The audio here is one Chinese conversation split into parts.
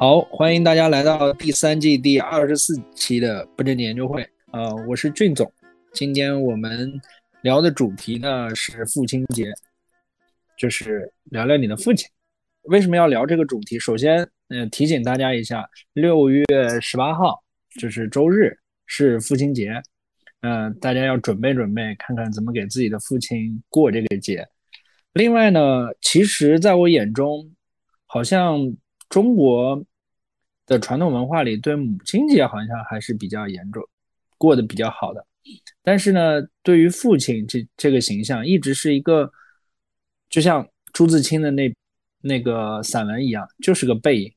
好，欢迎大家来到第三季第二十四期的不正经研究会。呃，我是俊总。今天我们聊的主题呢是父亲节，就是聊聊你的父亲。为什么要聊这个主题？首先，嗯，提醒大家一下，六月十八号就是周日，是父亲节。嗯，大家要准备准备，看看怎么给自己的父亲过这个节。另外呢，其实在我眼中，好像中国的传统文化里，对母亲节好像还是比较严重，过得比较好的。但是呢，对于父亲这这个形象，一直是一个，就像朱自清的那那个散文一样，就是个背影。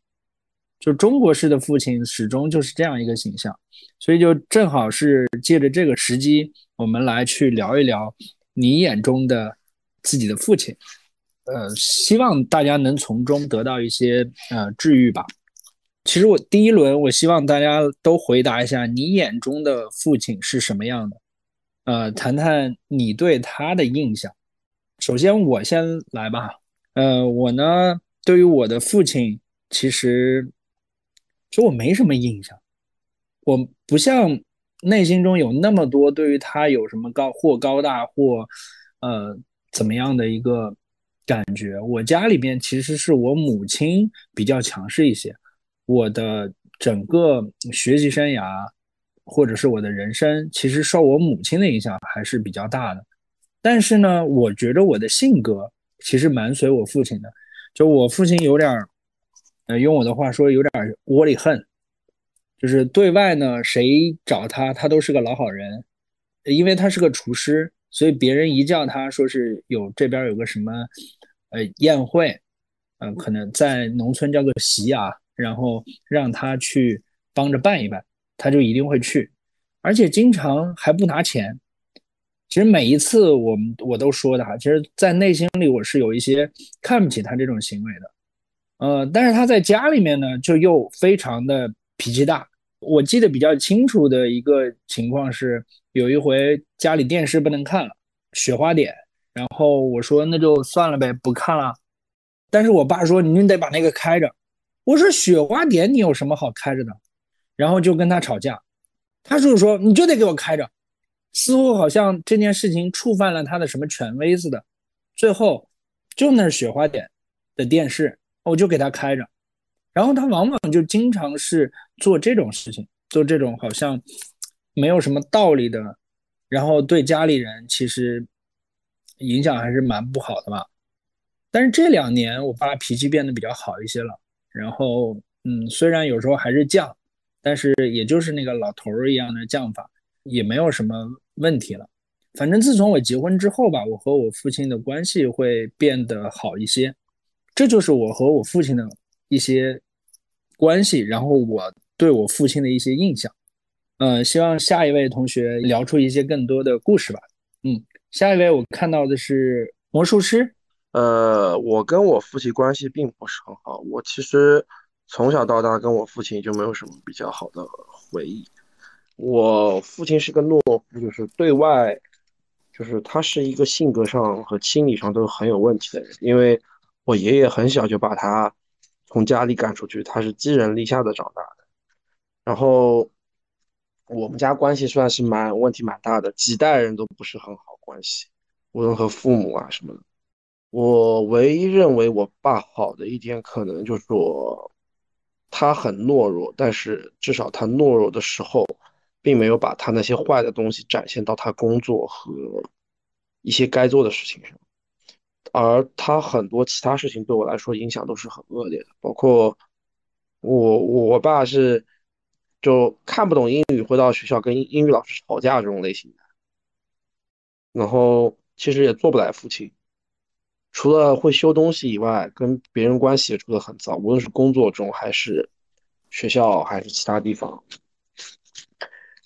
就中国式的父亲始终就是这样一个形象，所以就正好是借着这个时机，我们来去聊一聊你眼中的自己的父亲。呃，希望大家能从中得到一些呃治愈吧。其实我第一轮，我希望大家都回答一下你眼中的父亲是什么样的，呃，谈谈你对他的印象。首先我先来吧，呃，我呢对于我的父亲，其实其实我没什么印象，我不像内心中有那么多对于他有什么高或高大或呃怎么样的一个。感觉我家里面其实是我母亲比较强势一些，我的整个学习生涯或者是我的人生，其实受我母亲的影响还是比较大的。但是呢，我觉得我的性格其实蛮随我父亲的，就我父亲有点儿，呃，用我的话说有点窝里横，就是对外呢谁找他，他都是个老好人，因为他是个厨师。所以别人一叫他说是有这边有个什么，呃宴会，嗯，可能在农村叫个席啊，然后让他去帮着办一办，他就一定会去，而且经常还不拿钱。其实每一次我们我都说的哈，其实，在内心里我是有一些看不起他这种行为的，呃，但是他在家里面呢，就又非常的脾气大。我记得比较清楚的一个情况是，有一回家里电视不能看了，雪花点，然后我说那就算了呗，不看了。但是我爸说你得把那个开着。我说雪花点你有什么好开着的？然后就跟他吵架，他就是说你就得给我开着，似乎好像这件事情触犯了他的什么权威似的。最后就那雪花点的电视，我就给他开着。然后他往往就经常是做这种事情，做这种好像没有什么道理的，然后对家里人其实影响还是蛮不好的吧。但是这两年我爸脾气变得比较好一些了，然后嗯，虽然有时候还是犟，但是也就是那个老头儿一样的犟法，也没有什么问题了。反正自从我结婚之后吧，我和我父亲的关系会变得好一些，这就是我和我父亲的。一些关系，然后我对我父亲的一些印象，嗯，希望下一位同学聊出一些更多的故事吧。嗯，下一位我看到的是魔术师。呃，我跟我父亲关系并不是很好，我其实从小到大跟我父亲就没有什么比较好的回忆。我父亲是个懦夫，就是对外，就是他是一个性格上和心理上都很有问题的人，因为我爷爷很小就把他。从家里赶出去，他是寄人篱下的长大的。然后我们家关系算是蛮问题蛮大的，几代人都不是很好关系，无论和父母啊什么的。我唯一认为我爸好的一点，可能就是说他很懦弱，但是至少他懦弱的时候，并没有把他那些坏的东西展现到他工作和一些该做的事情上。而他很多其他事情对我来说影响都是很恶劣的，包括我我我爸是就看不懂英语，会到学校跟英语老师吵架这种类型的，然后其实也做不来父亲，除了会修东西以外，跟别人关系也处得很糟，无论是工作中还是学校还是其他地方。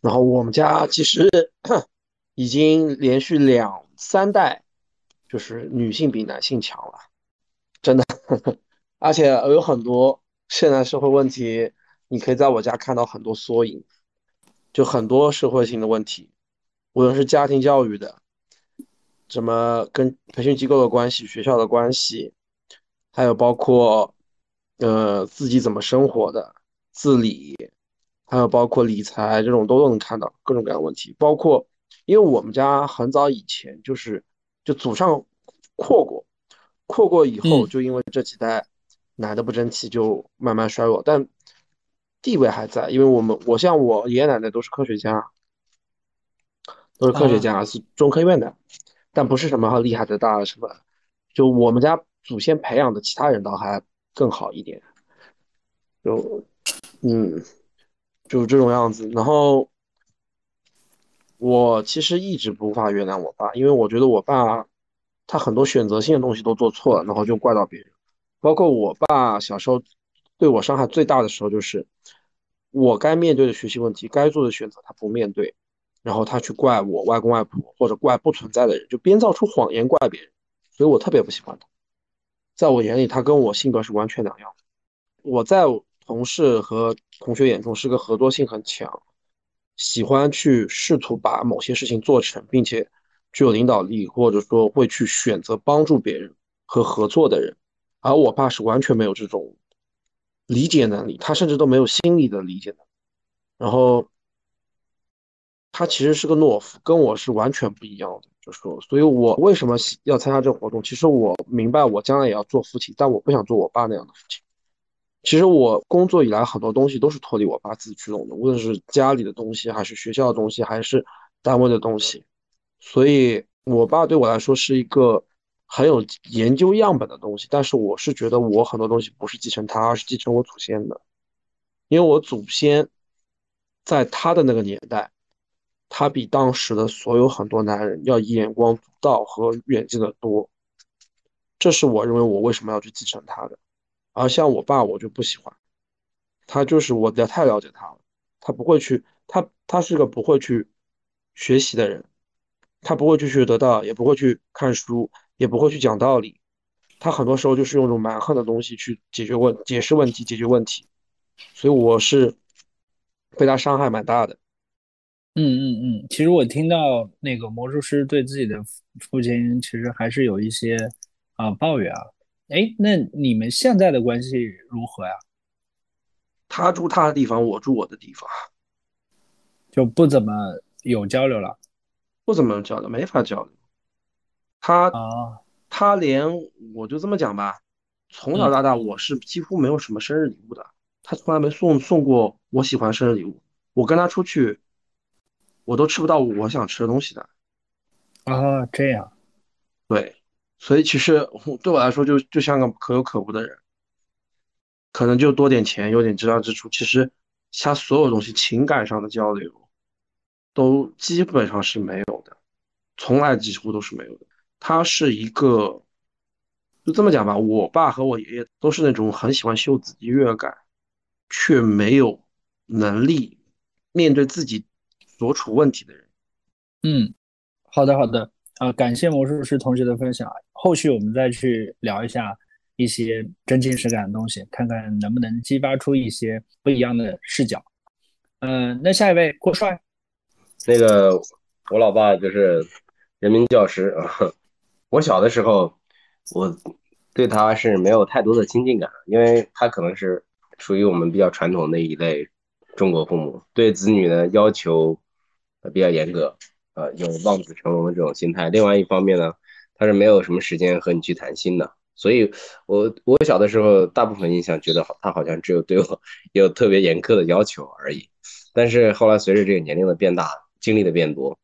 然后我们家其实 已经连续两三代。就是女性比男性强了，真的，而且有很多现在社会问题，你可以在我家看到很多缩影，就很多社会性的问题，无论是家庭教育的，怎么跟培训机构的关系、学校的关系，还有包括呃，自己怎么生活的，自理，还有包括理财这种都都能看到各种各样的问题。包括，因为我们家很早以前就是就祖上扩过，扩过以后就因为这几代男的不争气，就慢慢衰弱，但地位还在。因为我们我像我爷爷奶奶都是科学家，都是科学家，是中科院的，但不是什么很厉害的大什么，就我们家祖先培养的其他人倒还。更好一点，就嗯，就是这种样子。然后我其实一直无法原谅我爸，因为我觉得我爸他很多选择性的东西都做错了，然后就怪到别人。包括我爸小时候对我伤害最大的时候，就是我该面对的学习问题、该做的选择他不面对，然后他去怪我外公外婆或者怪不存在的人，就编造出谎言怪别人，所以我特别不喜欢他。在我眼里，他跟我性格是完全两样。我在同事和同学眼中是个合作性很强，喜欢去试图把某些事情做成，并且具有领导力，或者说会去选择帮助别人和合作的人。而我爸是完全没有这种理解能力，他甚至都没有心理的理解能力。然后他其实是个懦夫，跟我是完全不一样的。就是说，所以我为什么要参加这个活动？其实我明白，我将来也要做父亲，但我不想做我爸那样的父亲。其实我工作以来很多东西都是脱离我爸自己驱动的，无论是家里的东西，还是学校的东西，还是单位的东西。所以，我爸对我来说是一个很有研究样本的东西。但是，我是觉得我很多东西不是继承他，而是继承我祖先的，因为我祖先在他的那个年代。他比当时的所有很多男人要眼光独到和远见的多，这是我认为我为什么要去继承他的。而像我爸，我就不喜欢，他就是我太了解他了，他不会去，他他是个不会去学习的人，他不会去学得到，也不会去看书，也不会去讲道理，他很多时候就是用这种蛮横的东西去解决问解释问题，解决问题，所以我是被他伤害蛮大的。嗯嗯嗯，其实我听到那个魔术师对自己的父亲，其实还是有一些啊抱怨啊。哎，那你们现在的关系如何呀？他住他的地方，我住我的地方，就不怎么有交流了。不怎么交流，没法交流。他啊，他连我就这么讲吧，从小到大我是几乎没有什么生日礼物的，他从来没送送过我喜欢生日礼物。我跟他出去。我都吃不到我想吃的东西的，啊，这样，对，所以其实对我来说就就像个可有可无的人，可能就多点钱，有点知道支出，其实他所有东西情感上的交流都基本上是没有的，从来几乎都是没有的。他是一个，就这么讲吧，我爸和我爷爷都是那种很喜欢秀自己优越感，却没有能力面对自己。所处问题的人，嗯，好的好的。啊，感谢魔术师同学的分享，后续我们再去聊一下一些真情实感的东西，看看能不能激发出一些不一样的视角。嗯，那下一位郭帅，那个我老爸就是人民教师啊，我小的时候我对他是没有太多的亲近感，因为他可能是属于我们比较传统的一类中国父母，对子女的要求。比较严格，呃，有望子成龙的这种心态。另外一方面呢，他是没有什么时间和你去谈心的。所以，我我小的时候，大部分印象觉得他好像只有对我有特别严苛的要求而已。但是后来随着这个年龄的变大，经历的变多，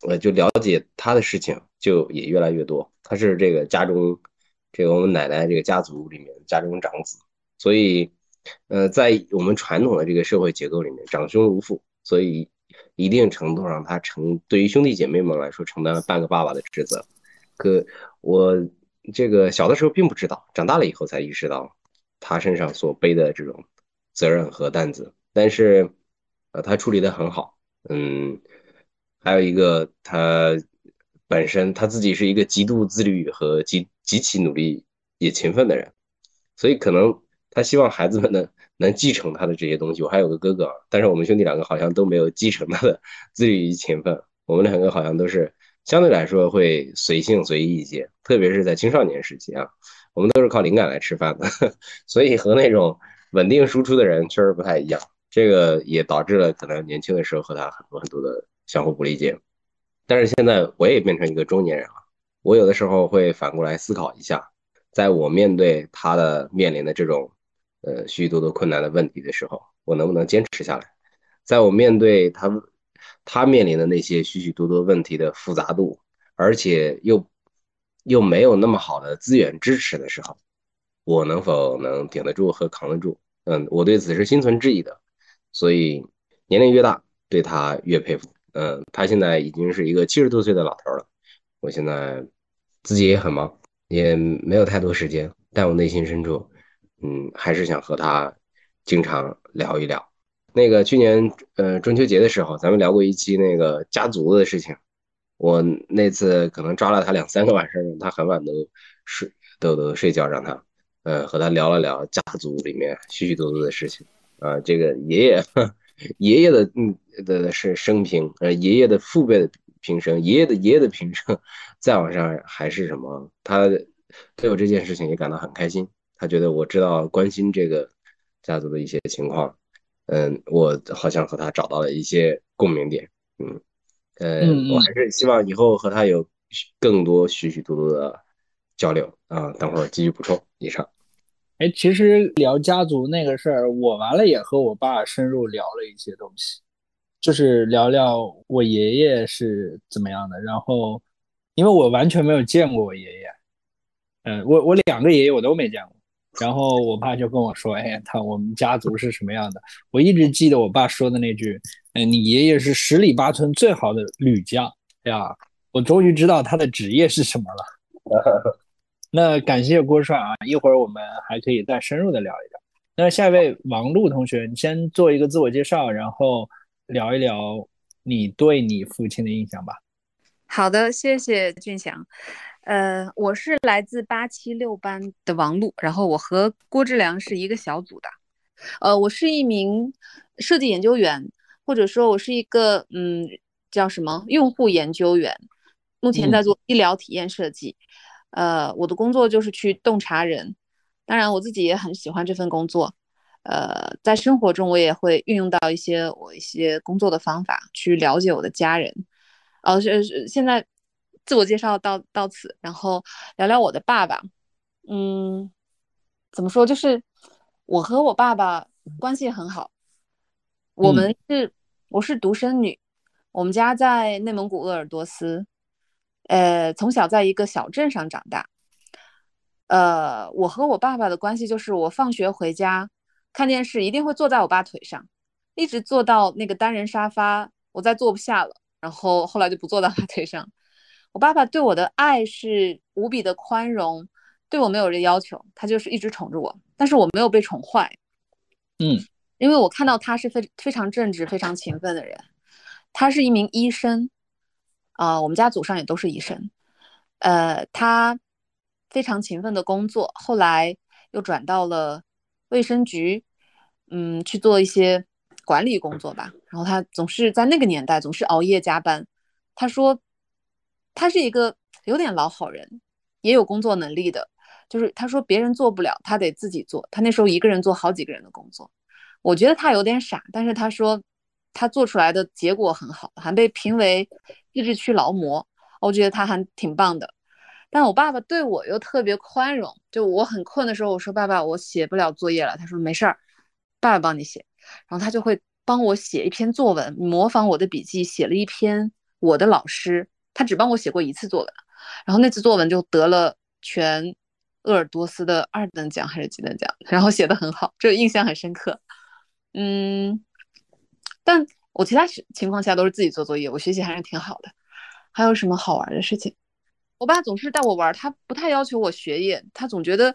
我就了解他的事情就也越来越多。他是这个家中，这个我们奶奶这个家族里面家中长子，所以，呃，在我们传统的这个社会结构里面，长兄如父，所以。一定程度上，他承对于兄弟姐妹们来说承担了半个爸爸的职责。可我这个小的时候并不知道，长大了以后才意识到他身上所背的这种责任和担子。但是，呃，他处理的很好。嗯，还有一个，他本身他自己是一个极度自律和极极其努力也勤奋的人，所以可能他希望孩子们呢。能继承他的这些东西，我还有个哥哥，但是我们兄弟两个好像都没有继承他的自律与勤奋。我们两个好像都是相对来说会随性随意一些，特别是在青少年时期啊，我们都是靠灵感来吃饭的，所以和那种稳定输出的人确实不太一样。这个也导致了可能年轻的时候和他很多很多的相互不理解。但是现在我也变成一个中年人了，我有的时候会反过来思考一下，在我面对他的面临的这种呃许许多多困难的问题的时候，我能不能坚持下来？在我面对他他面临的那些许许多多问题的复杂度，而且又又没有那么好的资源支持的时候，我能否能顶得住和扛得住？嗯，我对此是心存质疑的。所以年龄越大，对他越佩服。嗯，他现在已经是一个七十多岁的老头了。我现在自己也很忙，也没有太多时间，但我内心深处，嗯，还是想和他经常聊一聊。那个去年呃中秋节的时候，咱们聊过一期那个家族的事情。我那次可能抓了他两三个晚上，他很晚都睡都都睡觉，让他呃和他聊了聊家族里面许许多多的事情啊，这个爷爷。爷爷的嗯的是生平，呃，爷爷的父辈的平生，爷爷的爷爷的平生，再往上还是什么？他对我这件事情也感到很开心，他觉得我知道关心这个家族的一些情况，嗯，我好像和他找到了一些共鸣点，嗯，呃，我还是希望以后和他有更多许许多多的交流啊。等会儿继续补充，以上。哎，其实聊家族那个事儿，我完了也和我爸深入聊了一些东西，就是聊聊我爷爷是怎么样的。然后，因为我完全没有见过我爷爷，嗯，我我两个爷爷我都没见过。然后我爸就跟我说：“哎，他我们家族是什么样的？”我一直记得我爸说的那句：“嗯，你爷爷是十里八村最好的旅匠。”哎呀，我终于知道他的职业是什么了。那感谢郭帅啊！一会儿我们还可以再深入的聊一聊。那下一位王璐同学，你先做一个自我介绍，然后聊一聊你对你父亲的印象吧。好的，谢谢俊祥。呃，我是来自八七六班的王璐，然后我和郭志良是一个小组的。呃，我是一名设计研究员，或者说我是一个嗯叫什么用户研究员，目前在做医疗体验设计。呃，我的工作就是去洞察人，当然我自己也很喜欢这份工作。呃，在生活中我也会运用到一些我一些工作的方法去了解我的家人。呃，是现在自我介绍到到此，然后聊聊我的爸爸。嗯，怎么说？就是我和我爸爸关系很好。我们是我是独生女，我们家在内蒙古鄂尔多斯。呃，从小在一个小镇上长大。呃，我和我爸爸的关系就是，我放学回家看电视，一定会坐在我爸腿上，一直坐到那个单人沙发，我再坐不下了，然后后来就不坐到他腿上。我爸爸对我的爱是无比的宽容，对我没有这要求，他就是一直宠着我，但是我没有被宠坏。嗯，因为我看到他是非非常正直、非常勤奋的人，他是一名医生。啊，我们家祖上也都是医生，呃，他非常勤奋的工作，后来又转到了卫生局，嗯，去做一些管理工作吧。然后他总是在那个年代总是熬夜加班。他说，他是一个有点老好人，也有工作能力的，就是他说别人做不了，他得自己做。他那时候一个人做好几个人的工作，我觉得他有点傻，但是他说。他做出来的结果很好，还被评为自治区劳模，我觉得他还挺棒的。但我爸爸对我又特别宽容，就我很困的时候，我说爸爸，我写不了作业了，他说没事儿，爸爸帮你写。然后他就会帮我写一篇作文，模仿我的笔记写了一篇我的老师，他只帮我写过一次作文，然后那次作文就得了全鄂尔多斯的二等奖还是几等奖，然后写的很好，这个印象很深刻。嗯。但我其他情况下都是自己做作业，我学习还是挺好的。还有什么好玩的事情？我爸总是带我玩，他不太要求我学业，他总觉得，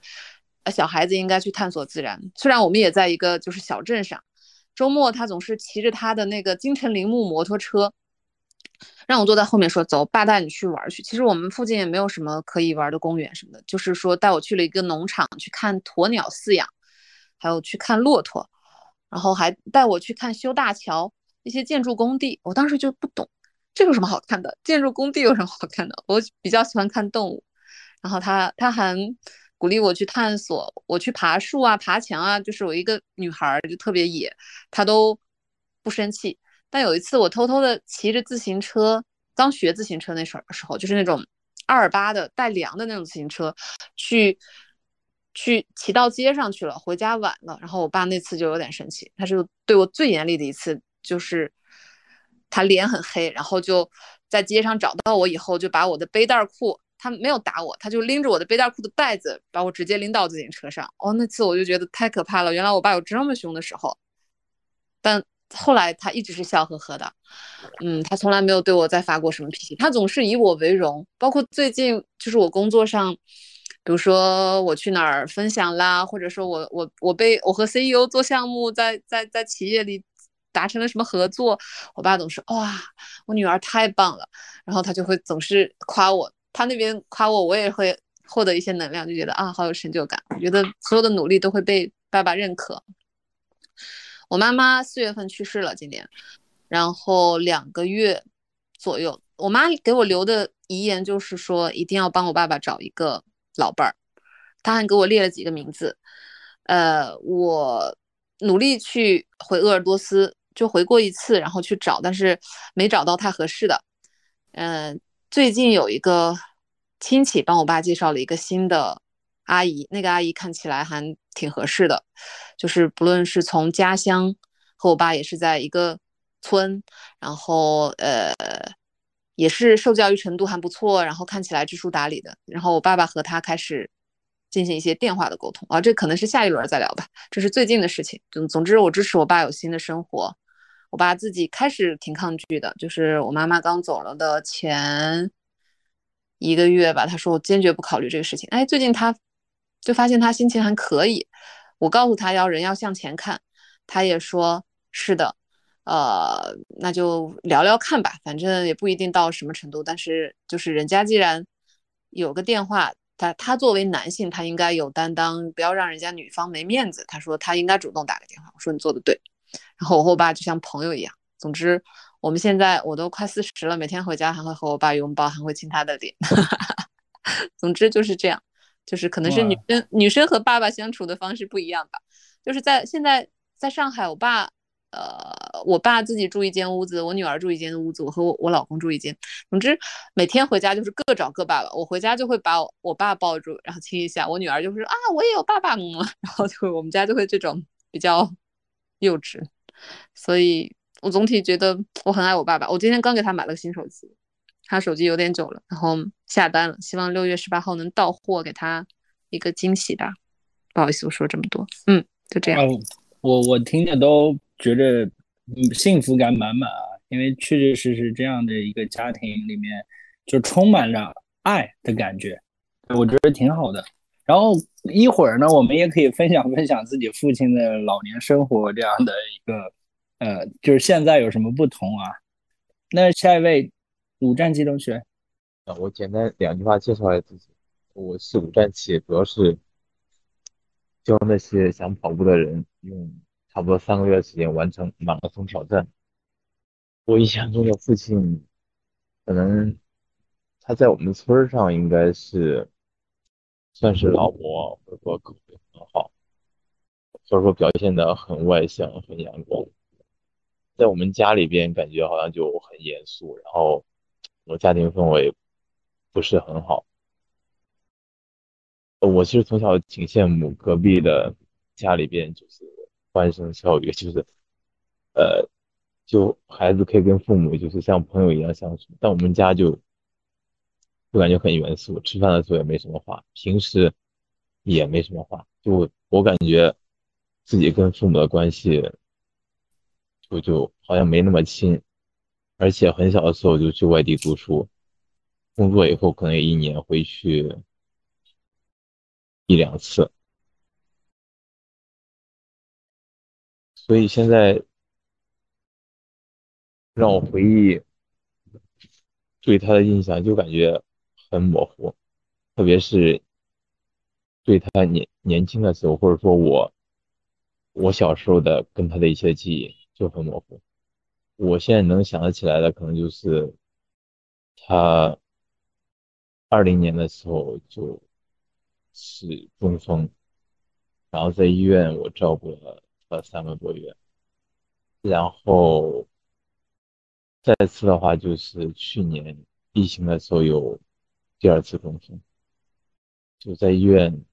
小孩子应该去探索自然。虽然我们也在一个就是小镇上，周末他总是骑着他的那个金城铃木摩托车，让我坐在后面说：“走，爸带你去玩去。”其实我们附近也没有什么可以玩的公园什么的，就是说带我去了一个农场去看鸵鸟饲养，还有去看骆驼。然后还带我去看修大桥，一些建筑工地。我当时就不懂，这有什么好看的？建筑工地有什么好看的？我比较喜欢看动物。然后他他还鼓励我去探索，我去爬树啊，爬墙啊，就是我一个女孩就特别野，他都不生气。但有一次我偷偷的骑着自行车，刚学自行车那时候时候，就是那种二八的带梁的那种自行车，去去骑到街上去了，回家晚了，然后我爸那次就有点生气，他是对我最严厉的一次，就是他脸很黑，然后就在街上找到我以后，就把我的背带裤。他没有打我，他就拎着我的背带裤的带子，把我直接拎到自行车上。哦，那次我就觉得太可怕了，原来我爸有这么凶的时候。但后来他一直是笑呵呵的，嗯，他从来没有对我再发过什么脾气，他总是以我为荣。包括最近就是我工作上，比如说我去哪儿分享啦，或者说我我我被我和 CEO 做项目，在在在企业里达成了什么合作，我爸总是哇，我女儿太棒了，然后他就会总是夸我。他那边夸我，我也会获得一些能量，就觉得啊，好有成就感。我觉得所有的努力都会被爸爸认可。我妈妈四月份去世了，今年，然后两个月左右，我妈给我留的遗言就是说，一定要帮我爸爸找一个老伴儿。她还给我列了几个名字，呃，我努力去回鄂尔多斯，就回过一次，然后去找，但是没找到太合适的，嗯。最近有一个亲戚帮我爸介绍了一个新的阿姨，那个阿姨看起来还挺合适的，就是不论是从家乡和我爸也是在一个村，然后呃也是受教育程度还不错，然后看起来知书达理的，然后我爸爸和他开始进行一些电话的沟通啊，这可能是下一轮再聊吧，这是最近的事情。总总之，我支持我爸有新的生活。我爸自己开始挺抗拒的，就是我妈妈刚走了的前一个月吧，他说我坚决不考虑这个事情。哎，最近他就发现他心情还可以，我告诉他要人要向前看，他也说是的，呃，那就聊聊看吧，反正也不一定到什么程度，但是就是人家既然有个电话，他他作为男性，他应该有担当，不要让人家女方没面子。他说他应该主动打个电话，我说你做的对。然后我和我爸就像朋友一样。总之，我们现在我都快四十了，每天回家还会和我爸拥抱，还会亲他的脸。总之就是这样，就是可能是女生女生和爸爸相处的方式不一样吧。就是在现在在上海，我爸呃，我爸自己住一间屋子，我女儿住一间屋子，我和我我老公住一间。总之每天回家就是各找各爸爸。我回家就会把我爸抱住，然后亲一下。我女儿就会说啊，我也有爸爸嘛。然后就我们家就会这种比较。幼稚，所以我总体觉得我很爱我爸爸。我今天刚给他买了个新手机，他手机有点久了，然后下单了，希望六月十八号能到货，给他一个惊喜吧。不好意思，我说这么多，嗯，就这样。我我听着都觉得幸福感满满啊，因为确确实实这样的一个家庭里面就充满了爱的感觉，我觉得挺好的。然后一会儿呢，我们也可以分享分享自己父亲的老年生活这样的一个，呃，就是现在有什么不同啊？那下一位，五战七同学，啊，我简单两句话介绍一下自己，我是五战七，主要是教那些想跑步的人用差不多三个月的时间完成马拉松挑战。我印象中的父亲，可能他在我们村上应该是。算是老模，或者说口碑很好，或者说表现的很外向、很阳光。在我们家里边，感觉好像就很严肃，然后我家庭氛围不是很好。我其实从小挺羡慕隔壁的家里边，就是欢声笑语，就是呃，就孩子可以跟父母就是像朋友一样相处，但我们家就。就感觉很严肃，吃饭的时候也没什么话，平时也没什么话。就我感觉自己跟父母的关系，就就好像没那么亲，而且很小的时候就去外地读书，工作以后可能一年回去一两次，所以现在让我回忆对他的印象，就感觉。很模糊，特别是对他年年轻的时候，或者说我我小时候的跟他的一些记忆就很模糊。我现在能想得起来的，可能就是他二零年的时候就是中风，然后在医院我照顾了他三个多月，然后再次的话就是去年疫情的时候有第二次中风，就在医院，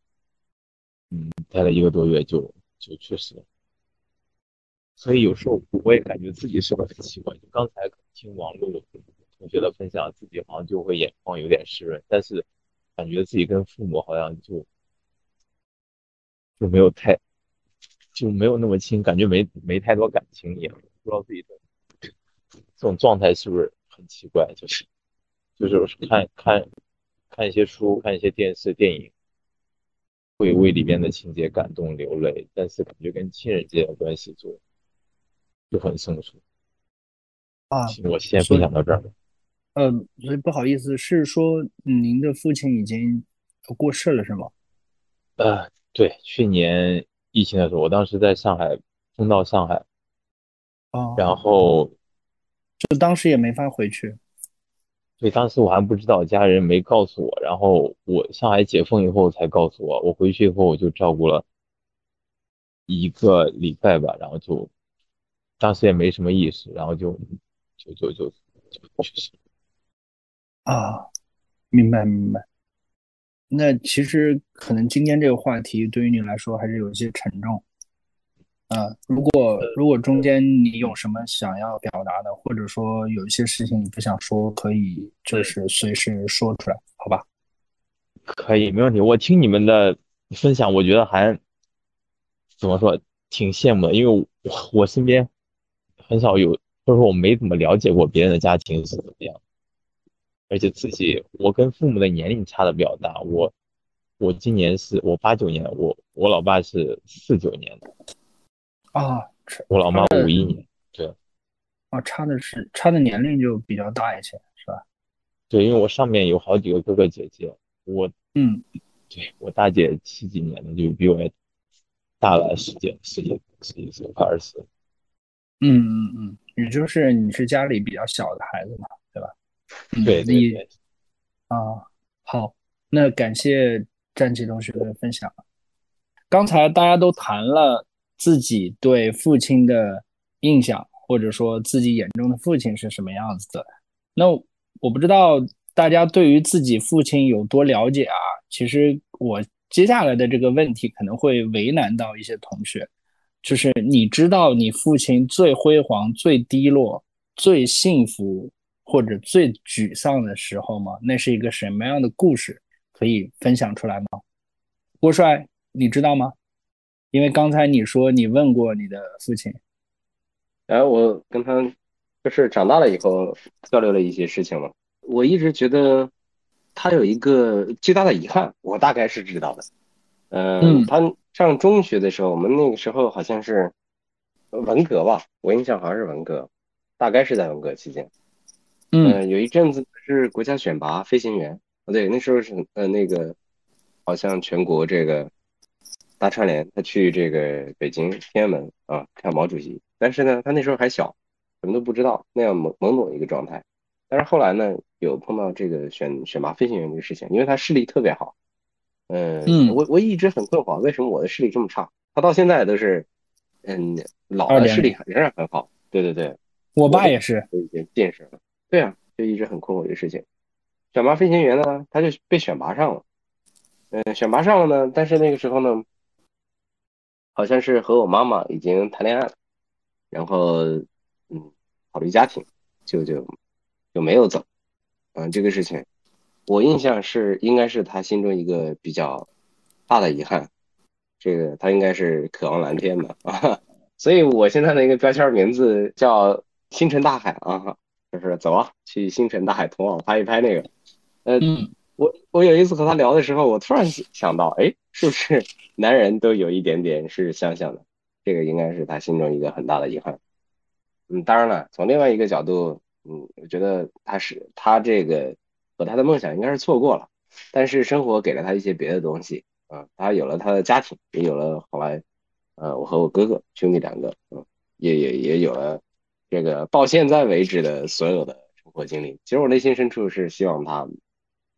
嗯，待了一个多月就就去世了。所以有时候我也感觉自己是不是很奇怪？就刚才听网络同学的分享，自己好像就会眼眶有点湿润，但是感觉自己跟父母好像就就没有太就没有那么亲，感觉没没太多感情一样。不知道自己的这种状态是不是很奇怪？就是就是看看看一些书，看一些电视电影，会为里边的情节感动流泪，但是感觉跟亲人之间的关系就。就很生疏啊！我先分享到这儿。嗯，所以不好意思，是说您的父亲已经过世了，是吗？呃，对，去年疫情的时候，我当时在上海，封到上海，哦，然后就当时也没法回去。对，当时我还不知道，家人没告诉我，然后我上海解封以后才告诉我。我回去以后，我就照顾了一个礼拜吧，然后就。当时也没什么意识，然后就就就就就去世啊，明白明白。那其实可能今天这个话题对于你来说还是有一些沉重啊。如果如果中间你有什么想要表达的，或者说有一些事情你不想说，可以就是随时说出来，好吧？可以，没问题。我听你们的分享，我觉得还怎么说，挺羡慕的，因为我我身边。很少有，或者说我没怎么了解过别人的家庭是怎么样，而且自己我跟父母的年龄差的比较大，我我今年是我八九年，我我老爸是四九年的，啊，我老妈五一年，对，啊，差的是差的年龄就比较大一些，是吧？对，因为我上面有好几个哥哥姐姐，我嗯，对我大姐七几年的就比我大了十几十几十几岁，快二十。嗯嗯嗯，也就是你是家里比较小的孩子嘛，对吧？对对对。啊，好，那感谢战旗同学的分享。刚才大家都谈了自己对父亲的印象，或者说自己眼中的父亲是什么样子的。那我不知道大家对于自己父亲有多了解啊？其实我接下来的这个问题可能会为难到一些同学。就是你知道你父亲最辉煌、最低落、最幸福或者最沮丧的时候吗？那是一个什么样的故事？可以分享出来吗？郭帅，你知道吗？因为刚才你说你问过你的父亲，哎，我跟他就是长大了以后交流了一些事情嘛。我一直觉得他有一个巨大的遗憾，我大概是知道的。嗯，他。上中学的时候，我们那个时候好像是文革吧，我印象好像是文革，大概是在文革期间。嗯，有一阵子是国家选拔飞行员，哦对，那时候是呃那个好像全国这个大串联，他去这个北京天安门啊看毛主席，但是呢他那时候还小，什么都不知道，那样懵懵懂一个状态。但是后来呢有碰到这个选选拔飞行员这个事情，因为他视力特别好。嗯，我我一直很困惑，为什么我的视力这么差？他到现在都是，嗯，老的视力仍然很好。对对对，我爸也是，有一点近视了。对啊，就一直很困惑这个事情。选拔飞行员呢，他就被选拔上了。嗯，选拔上了呢，但是那个时候呢，好像是和我妈妈已经谈恋爱了，然后嗯，考虑家庭，就就就没有走。嗯，这个事情。我印象是，应该是他心中一个比较大的遗憾，这个他应该是渴望蓝天的啊，所以我现在的一个标签名字叫星辰大海啊，就是走啊，去星辰大海同网拍一拍那个。呃，我我有一次和他聊的时候，我突然想到，哎，是不是 男人都有一点点是相像的？这个应该是他心中一个很大的遗憾。嗯，当然了，从另外一个角度，嗯，我觉得他是他这个。和他的梦想应该是错过了，但是生活给了他一些别的东西啊，他有了他的家庭，也有了后来，呃，我和我哥哥兄弟两个，嗯，也也也有了这个到现在为止的所有的生活经历。其实我内心深处是希望他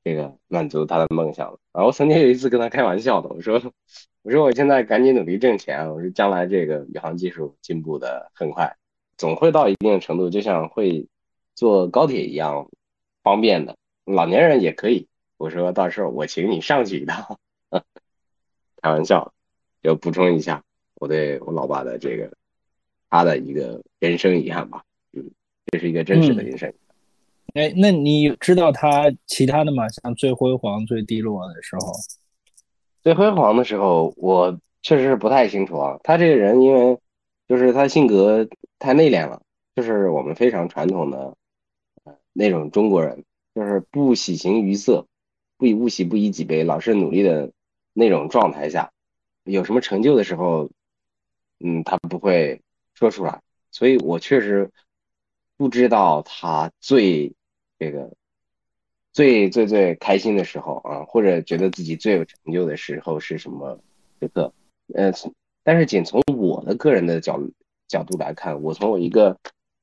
这个满足他的梦想的。啊，我曾经有一次跟他开玩笑的，我说我说我现在赶紧努力挣钱，我说将来这个宇航技术进步的很快，总会到一定程度，就像会坐高铁一样方便的，老年人也可以。我说到时候我请你上去一趟，开玩笑，就补充一下我对我老爸的这个他的一个人生遗憾吧。嗯，这是一个真实的人生。哎，那你知道他其他的吗？像最辉煌、最低落的时候？最辉煌的时候，我确实是不太清楚啊。他这个人，因为就是他性格太内敛了，就是我们非常传统的那种中国人，就是不喜形于色。不以物喜，不以己悲，老是努力的那种状态下，有什么成就的时候，嗯，他不会说出来。所以我确实不知道他最这个最最最开心的时候啊，或者觉得自己最有成就的时候是什么时刻？呃，但是仅从我的个人的角角度来看，我从我一个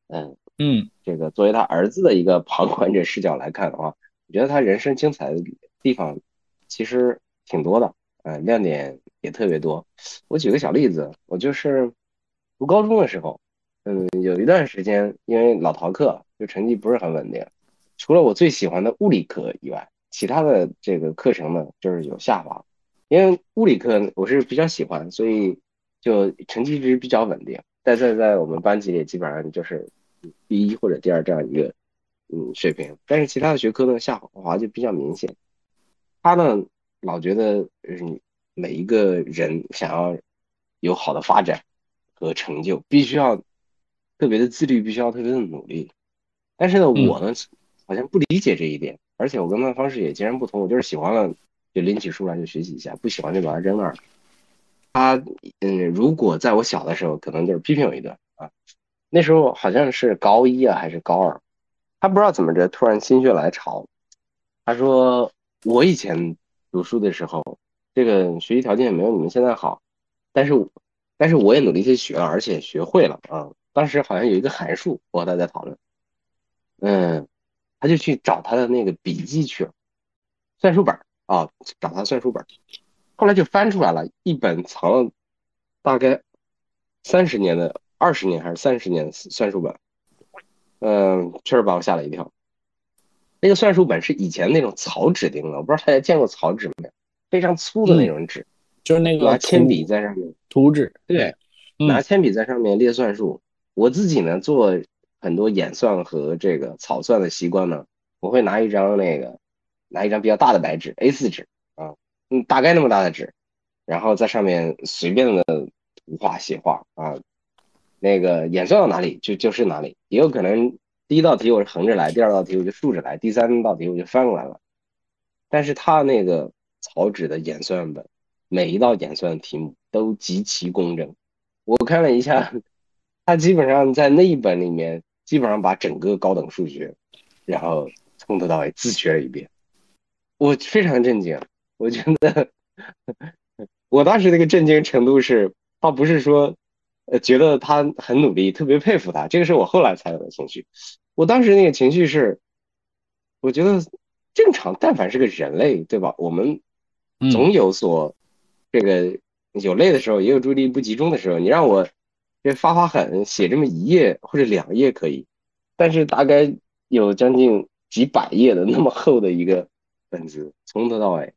嗯嗯这个作为他儿子的一个旁观者视角来看的话，我觉得他人生精彩的。地方其实挺多的，呃，亮点也特别多。我举个小例子，我就是读高中的时候，嗯，有一段时间因为老逃课，就成绩不是很稳定。除了我最喜欢的物理课以外，其他的这个课程呢，就是有下滑。因为物理课我是比较喜欢，所以就成绩一直比较稳定。但在在我们班级里，基本上就是第一或者第二这样一个嗯水平。但是其他的学科呢，下滑就比较明显。他呢，老觉得嗯，每一个人想要有好的发展和成就，必须要特别的自律，必须要特别的努力。但是呢，我呢，好像不理解这一点，而且我跟他的方式也截然不同。我就是喜欢了就拎起书来就学习一下，不喜欢就把它扔那儿。他嗯，如果在我小的时候，可能就是批评我一顿啊。那时候好像是高一啊，还是高二，他不知道怎么着，突然心血来潮，他说。我以前读书的时候，这个学习条件也没有你们现在好，但是，但是我也努力去学了，而且学会了啊。当时好像有一个函数，我和他在讨论，嗯，他就去找他的那个笔记去了，算术本啊，找他算术本，后来就翻出来了一本藏了大概三十年的、二十年还是三十年的算术本，嗯，确实把我吓了一跳。那个算术本是以前那种草纸钉的，我不知道大家见过草纸没有？非常粗的那种纸，就是那个拿铅笔在上面涂纸，对，拿铅笔在上面列算术。我自己呢做很多演算和这个草算的习惯呢，我会拿一张那个拿一张比较大的白纸 A4 纸啊，嗯，大概那么大的纸，然后在上面随便的涂画写画啊，那个演算到哪里就就是哪里，也有可能。第一道题我是横着来，第二道题我就竖着来，第三道题我就翻过来了。但是他那个草纸的演算本，每一道演算题目都极其工整。我看了一下，他基本上在那一本里面，基本上把整个高等数学，然后从头到尾自学了一遍。我非常震惊，我觉得 我当时那个震惊程度是，他不是说。呃，觉得他很努力，特别佩服他。这个是我后来才有的情绪。我当时那个情绪是，我觉得正常，但凡是个人类，对吧？我们总有所这个有累的时候，也有注意力不集中的时候。你让我这发发狠，写这么一页或者两页可以，但是大概有将近几百页的那么厚的一个本子，从头到尾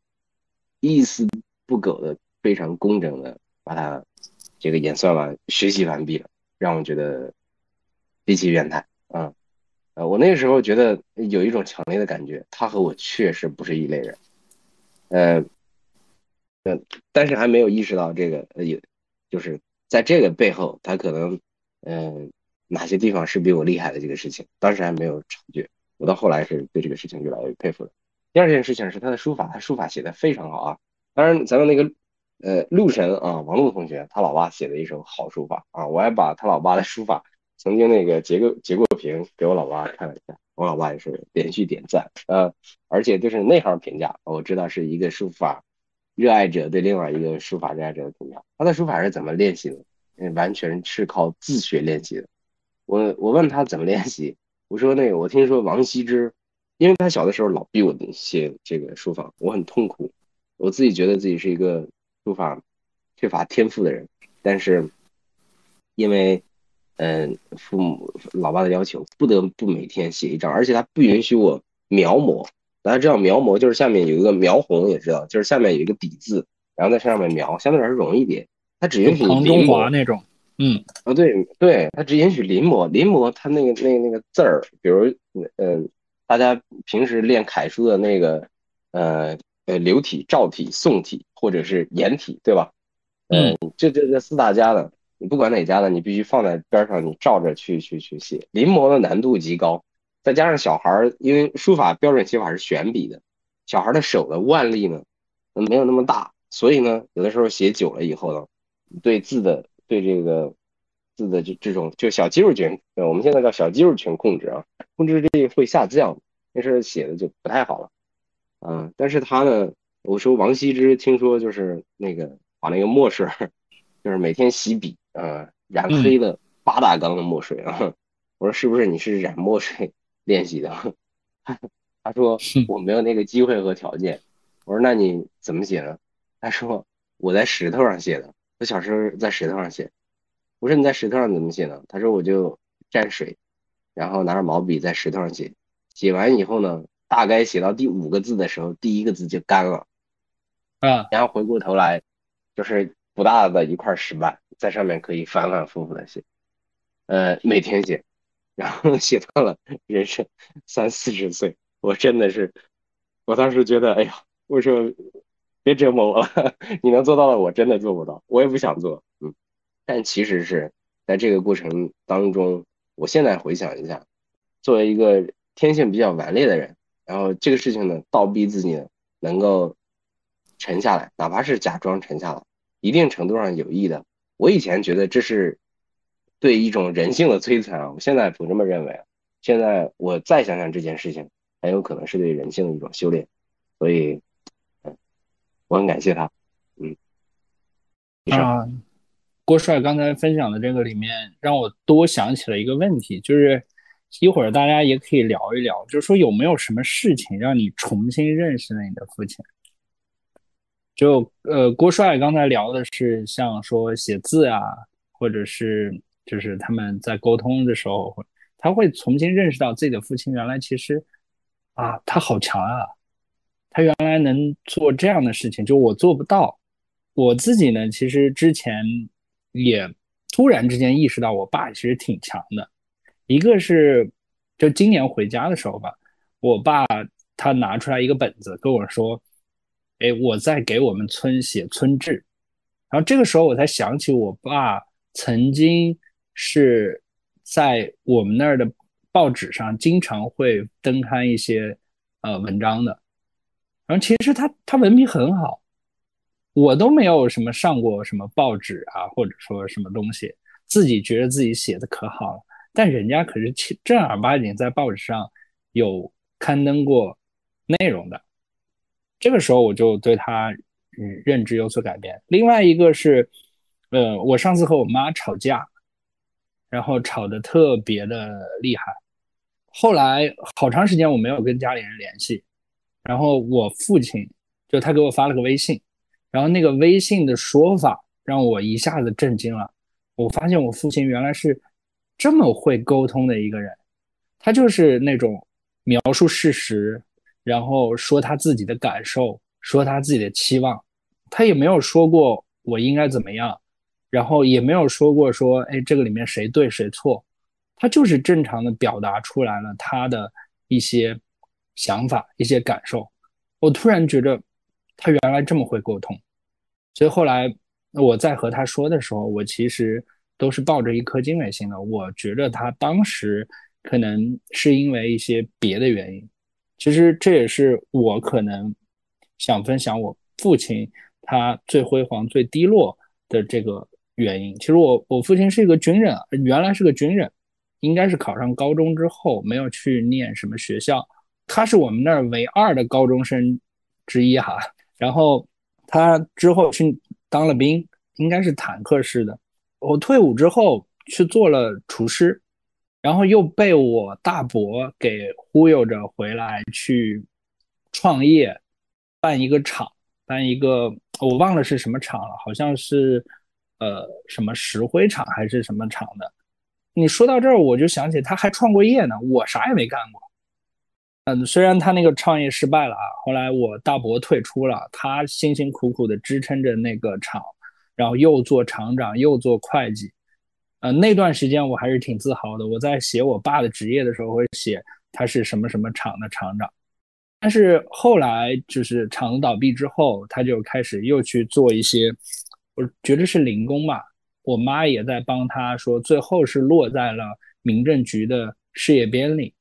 一丝不苟的、非常工整的把它。这个演算完，学习完毕了，让我觉得极其变态啊！呃，我那时候觉得有一种强烈的感觉，他和我确实不是一类人。呃，嗯，但是还没有意识到这个呃，有就是在这个背后，他可能嗯哪些地方是比我厉害的这个事情，当时还没有察觉。我到后来是对这个事情越来越佩服了。第二件事情是他的书法，他书法写的非常好啊。当然，咱们那个。呃，陆神啊，王璐同学，他老爸写的一手好书法啊，我还把他老爸的书法曾经那个截个截过屏给我老爸看了一下，我老爸也是连续点赞，呃，而且就是内行评价，我知道是一个书法热爱者对另外一个书法热爱者的评价。他的书法是怎么练习的？嗯，完全是靠自学练习的。我我问他怎么练习，我说那个我听说王羲之，因为他小的时候老逼我写这个书法，我很痛苦，我自己觉得自己是一个书法缺乏天赋的人，但是因为嗯父母老爸的要求，不得不每天写一张，而且他不允许我描摹。大家知道描摹就是下面有一个描红，也知道就是下面有一个底字，然后在上面描，相对来说容易一点。他只允许唐中华那种，嗯，啊对对，他只允许临摹，临摹他那个那个那个字儿，比如嗯，大家平时练楷书的那个呃呃流体、赵体、宋体或者是颜体，对吧？嗯，这这这四大家的，你不管哪家的，你必须放在边上，你照着去去去写，临摹的难度极高。再加上小孩儿，因为书法标准写法是悬笔的，小孩的手的腕力呢，没有那么大，所以呢，有的时候写久了以后呢，对字的对这个字的这这种就小肌肉群，我们现在叫小肌肉群控制啊，控制力会下降，那时候写的就不太好了，嗯，但是他呢，我说王羲之听说就是那个把那个墨水，就是每天洗笔啊，染黑了八大缸的墨水啊，我说是不是你是染墨水？练习的，他说我没有那个机会和条件。我说那你怎么写呢？他说我在石头上写的。我小时候在石头上写。我说你在石头上怎么写呢？他说我就蘸水，然后拿着毛笔在石头上写。写完以后呢，大概写到第五个字的时候，第一个字就干了。啊，然后回过头来，就是不大的一块石板，在上面可以反反复复的写。呃，每天写。然后写到了人生三四十岁，我真的是，我当时觉得，哎呀，我说别折磨我了，你能做到的，我真的做不到，我也不想做，嗯。但其实是在这个过程当中，我现在回想一下，作为一个天性比较顽劣的人，然后这个事情呢，倒逼自己能够沉下来，哪怕是假装沉下来，一定程度上有益的。我以前觉得这是。对一种人性的摧残啊，我现在不这么认为。现在我再想想这件事情，很有可能是对人性的一种修炼，所以，嗯，我很感谢他。嗯，啊，郭帅刚才分享的这个里面，让我多想起了一个问题，就是一会儿大家也可以聊一聊，就是说有没有什么事情让你重新认识了你的父亲？就呃，郭帅刚才聊的是像说写字啊，或者是。就是他们在沟通的时候，他会重新认识到自己的父亲原来其实啊，他好强啊，他原来能做这样的事情，就我做不到。我自己呢，其实之前也突然之间意识到，我爸其实挺强的。一个是就今年回家的时候吧，我爸他拿出来一个本子跟我说：“哎，我在给我们村写村志。”然后这个时候我才想起我爸曾经。是在我们那儿的报纸上经常会登刊一些呃文章的，然后其实他他文笔很好，我都没有什么上过什么报纸啊，或者说什么东西，自己觉得自己写的可好了，但人家可是正儿八经在报纸上有刊登过内容的，这个时候我就对他嗯认知有所改变。另外一个是，呃，我上次和我妈吵架。然后吵得特别的厉害，后来好长时间我没有跟家里人联系，然后我父亲就他给我发了个微信，然后那个微信的说法让我一下子震惊了，我发现我父亲原来是这么会沟通的一个人，他就是那种描述事实，然后说他自己的感受，说他自己的期望，他也没有说过我应该怎么样。然后也没有说过说，哎，这个里面谁对谁错，他就是正常的表达出来了他的一些想法、一些感受。我突然觉得他原来这么会沟通，所以后来我在和他说的时候，我其实都是抱着一颗敬畏心的。我觉得他当时可能是因为一些别的原因，其实这也是我可能想分享我父亲他最辉煌、最低落的这个。原因其实我我父亲是一个军人，原来是个军人，应该是考上高中之后没有去念什么学校，他是我们那儿唯二的高中生之一哈。然后他之后去当了兵，应该是坦克式的。我退伍之后去做了厨师，然后又被我大伯给忽悠着回来去创业，办一个厂，办一个我忘了是什么厂了，好像是呃什么石灰厂还是什么厂的。你说到这儿，我就想起他还创过业呢，我啥也没干过。嗯，虽然他那个创业失败了啊，后来我大伯退出了，他辛辛苦苦的支撑着那个厂，然后又做厂长，又做会计。呃，那段时间我还是挺自豪的。我在写我爸的职业的时候，会写他是什么什么厂的厂长。但是后来就是厂子倒闭之后，他就开始又去做一些，我觉得是零工吧。我妈也在帮他说，最后是落在了民政局的事业编里，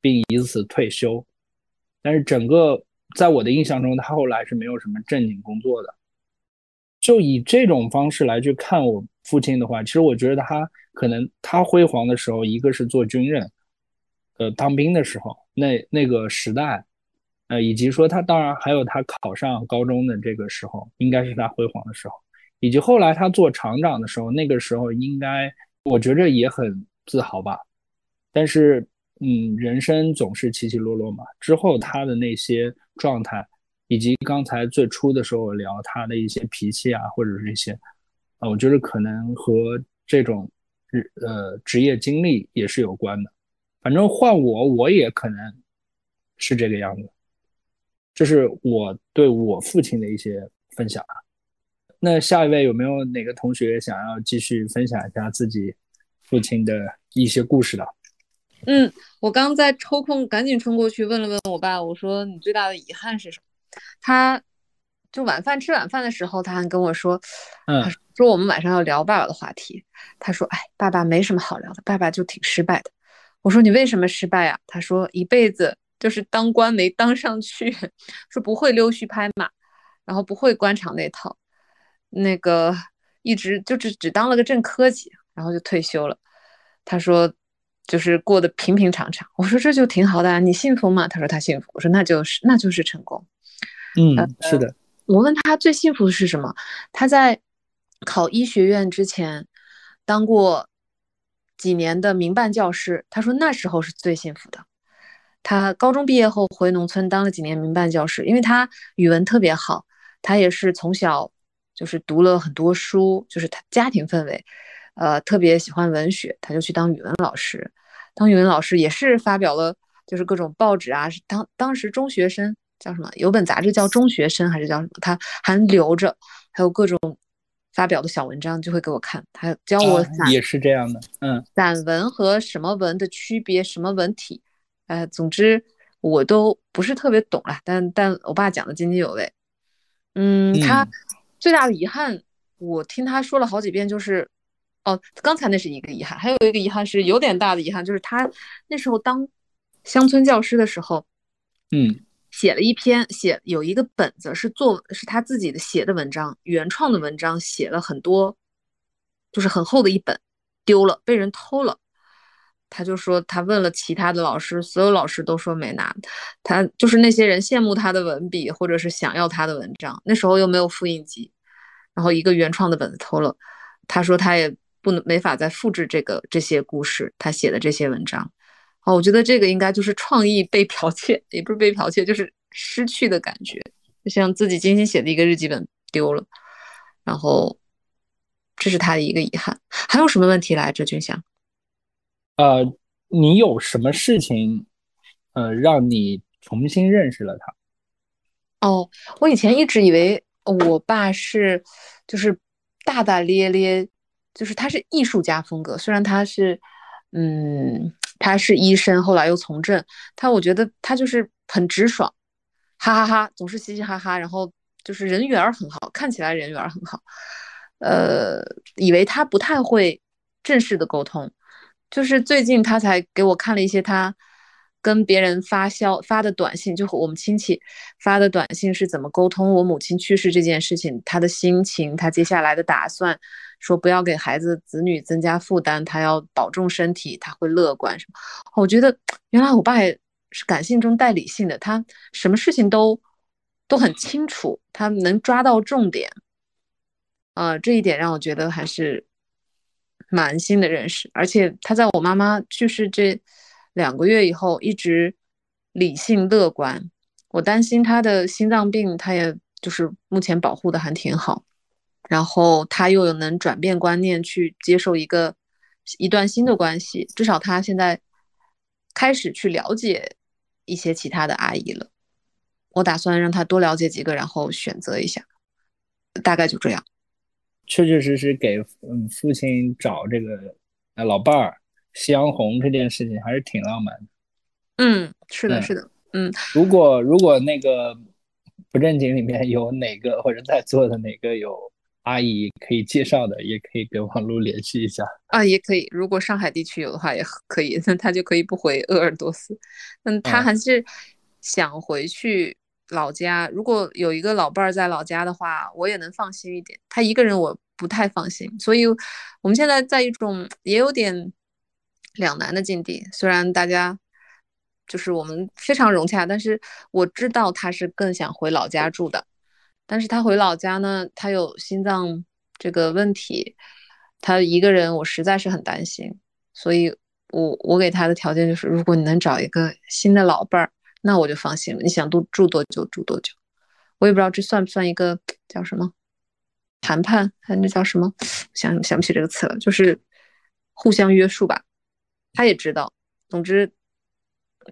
并以此退休。但是整个在我的印象中，他后来是没有什么正经工作的。就以这种方式来去看我父亲的话，其实我觉得他可能他辉煌的时候，一个是做军人，呃，当兵的时候那那个时代，呃，以及说他当然还有他考上高中的这个时候，应该是他辉煌的时候，以及后来他做厂长的时候，那个时候应该我觉着也很自豪吧。但是，嗯，人生总是起起落落嘛，之后他的那些状态。以及刚才最初的时候聊他的一些脾气啊，或者是一些，啊，我觉得可能和这种日呃职业经历也是有关的。反正换我，我也可能是这个样子。这是我对我父亲的一些分享啊。那下一位有没有哪个同学想要继续分享一下自己父亲的一些故事的？嗯，我刚在抽空赶紧冲过去问了问我爸，我说你最大的遗憾是什么？他就晚饭吃晚饭的时候，他还跟我说，嗯，说我们晚上要聊爸爸的话题。他说，哎，爸爸没什么好聊的，爸爸就挺失败的。我说你为什么失败呀？他说一辈子就是当官没当上去，说不会溜须拍马，然后不会官场那套，那个一直就只只当了个正科级，然后就退休了。他说就是过得平平常常。我说这就挺好的啊，你幸福吗？他说他幸福。我说那就是那就是成功。嗯，是的。我问他最幸福的是什么？他在考医学院之前当过几年的民办教师。他说那时候是最幸福的。他高中毕业后回农村当了几年民办教师，因为他语文特别好，他也是从小就是读了很多书，就是他家庭氛围，呃，特别喜欢文学，他就去当语文老师。当语文老师也是发表了就是各种报纸啊，当当时中学生。叫什么？有本杂志叫《中学生》还是叫什么？他还留着，还有各种发表的小文章，就会给我看。他教我也是这样的，嗯，散文和什么文的区别，什么文体，呃，总之我都不是特别懂了。但但我爸讲的津津有味。嗯，他最大的遗憾，我听他说了好几遍，就是哦，刚才那是一个遗憾，还有一个遗憾是有点大的遗憾，就是他那时候当乡村教师的时候，嗯。写了一篇，写有一个本子是做是他自己的写的文章，原创的文章，写了很多，就是很厚的一本，丢了，被人偷了。他就说他问了其他的老师，所有老师都说没拿。他就是那些人羡慕他的文笔，或者是想要他的文章。那时候又没有复印机，然后一个原创的本子偷了。他说他也不能没法再复制这个这些故事，他写的这些文章。哦，我觉得这个应该就是创意被剽窃，也不是被剽窃，就是失去的感觉，就像自己精心写的一个日记本丢了，然后这是他的一个遗憾。还有什么问题来着，君祥？呃，你有什么事情，呃，让你重新认识了他？哦，我以前一直以为我爸是就是大大咧咧，就是他是艺术家风格，虽然他是，嗯。他是医生，后来又从政。他我觉得他就是很直爽，哈哈哈，总是嘻嘻哈哈，然后就是人缘很好，看起来人缘很好。呃，以为他不太会正式的沟通，就是最近他才给我看了一些他跟别人发消发的短信，就和我们亲戚发的短信是怎么沟通我母亲去世这件事情，他的心情，他接下来的打算。说不要给孩子子女增加负担，他要保重身体，他会乐观什么？我觉得原来我爸也是感性中带理性的，他什么事情都都很清楚，他能抓到重点。啊，这一点让我觉得还是蛮新的认识，而且他在我妈妈去世这两个月以后一直理性乐观。我担心他的心脏病，他也就是目前保护的还挺好，然后他又有能转变观念去接受一个一段新的关系，至少他现在开始去了解一些其他的阿姨了。我打算让他多了解几个，然后选择一下，大概就这样。确确实实给嗯父亲找这个呃老伴儿夕阳红这件事情还是挺浪漫的。嗯，是的，嗯是的，嗯，如果如果那个不正经里面有哪个或者在座的哪个有阿姨可以介绍的，也可以跟王璐联系一下。啊，也可以。如果上海地区有的话，也可以，那他就可以不回鄂尔多斯。嗯，他嗯还是想回去老家。如果有一个老伴儿在老家的话，我也能放心一点。他一个人我不太放心，所以我们现在在一种也有点两难的境地。虽然大家就是我们非常融洽，但是我知道他是更想回老家住的。但是他回老家呢，他有心脏这个问题，他一个人，我实在是很担心，所以我我给他的条件就是，如果你能找一个新的老伴儿，那我就放心了。你想多住多久住多久，我也不知道这算不算一个叫什么谈判，还是那叫什么，想想不起这个词了，就是互相约束吧。他也知道，总之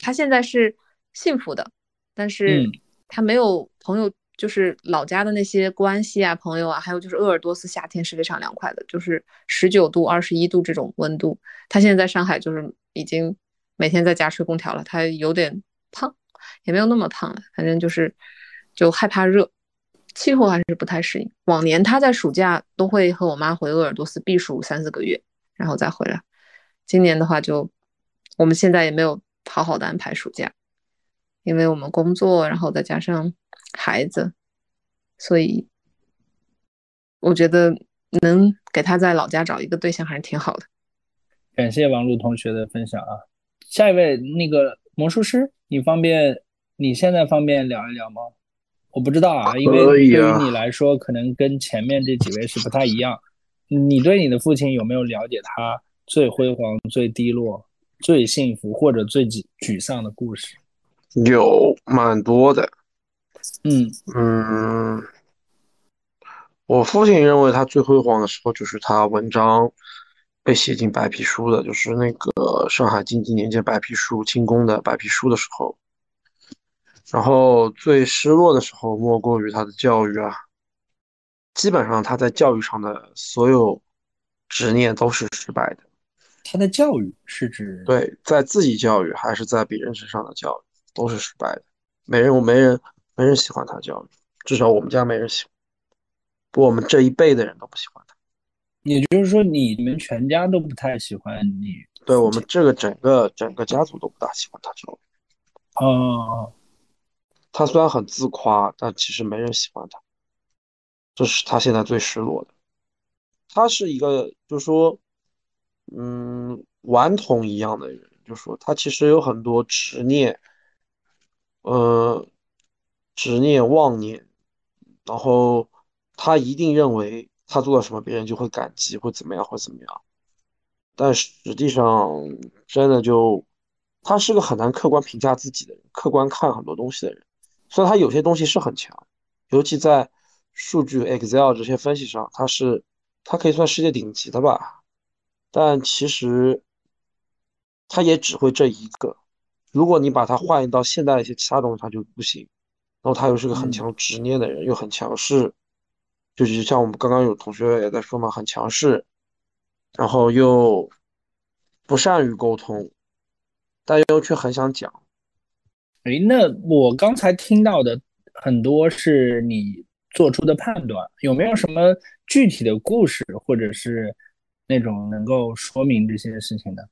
他现在是幸福的，但是嗯他没有朋友，就是老家的那些关系啊、朋友啊，还有就是鄂尔多斯夏天是非常凉快的，就是十九度、二十一度这种温度。他现在在上海就是已经每天在家吹空调了，他有点胖，也没有那么胖了，反正就是就害怕热，气候还是不太适应。往年他在暑假都会和我妈回鄂尔多斯避暑三四个月，然后再回来。今年的话就，我们现在也没有好好的安排暑假，因为我们工作，然后再加上孩子，所以我觉得能给他在老家找一个对象还是挺好的。感谢王璐同学的分享啊。下一位那个魔术师，你方便你现在方便聊一聊吗？我不知道啊，因为对于你来说，可能跟前面这几位是不太一样。你对你的父亲有没有了解他最辉煌、最低落、最幸福或者最沮沮丧的故事？有蛮多的。嗯嗯，我父亲认为他最辉煌的时候，就是他文章被写进白皮书的，就是那个上海经济年鉴白皮书清宫的白皮书的时候。然后最失落的时候，莫过于他的教育啊。基本上他在教育上的所有执念都是失败的。他的教育是指对，在自己教育还是在别人身上的教育都是失败的。没人，没人，没人喜欢他教育，至少我们家没人喜欢。不，我们这一辈的人都不喜欢他。也就是说，你们全家都不太喜欢你。对我们这个整个整个家族都不大喜欢他教育。哦，他虽然很自夸，但其实没人喜欢他。这是他现在最失落的。他是一个，就是说，嗯，顽童一样的人，就是说他其实有很多执念，呃，执念、妄念，然后他一定认为他做了什么，别人就会感激，会怎么样，会怎么样。但实际上，真的就他是个很难客观评价自己的人，客观看很多东西的人。虽然他有些东西是很强，尤其在数据 Excel 这些分析上，他是他可以算世界顶级的吧，但其实他也只会这一个。如果你把它换到现代一些其他东西，他就不行。然后他又是个很嗯强执念的人，又很强势，就是像我们刚刚有同学也在说嘛，很强势，然后又不善于沟通，但又却很想讲。哎，那我刚才听到的很多是你做出的判断，有没有什么具体的故事，或者是那种能够说明这些事情的？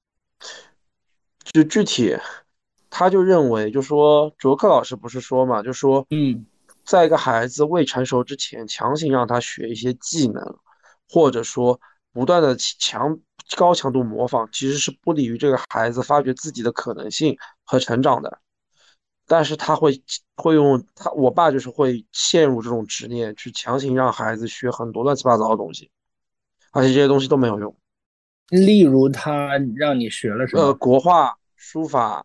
就具体，他就认为，就说卓克老师不是说嘛，就说，嗯，在一个孩子未成熟之前，强行让他学一些技能，或者说不断的强高强度模仿，其实是不利于这个孩子发掘自己的可能性和成长的。但是他会会用他，我爸就是会陷入这种执念，去强行让孩子学很多乱七八糟的东西，而且这些东西都没有用。例如他让你学了什么呃，国画、书法，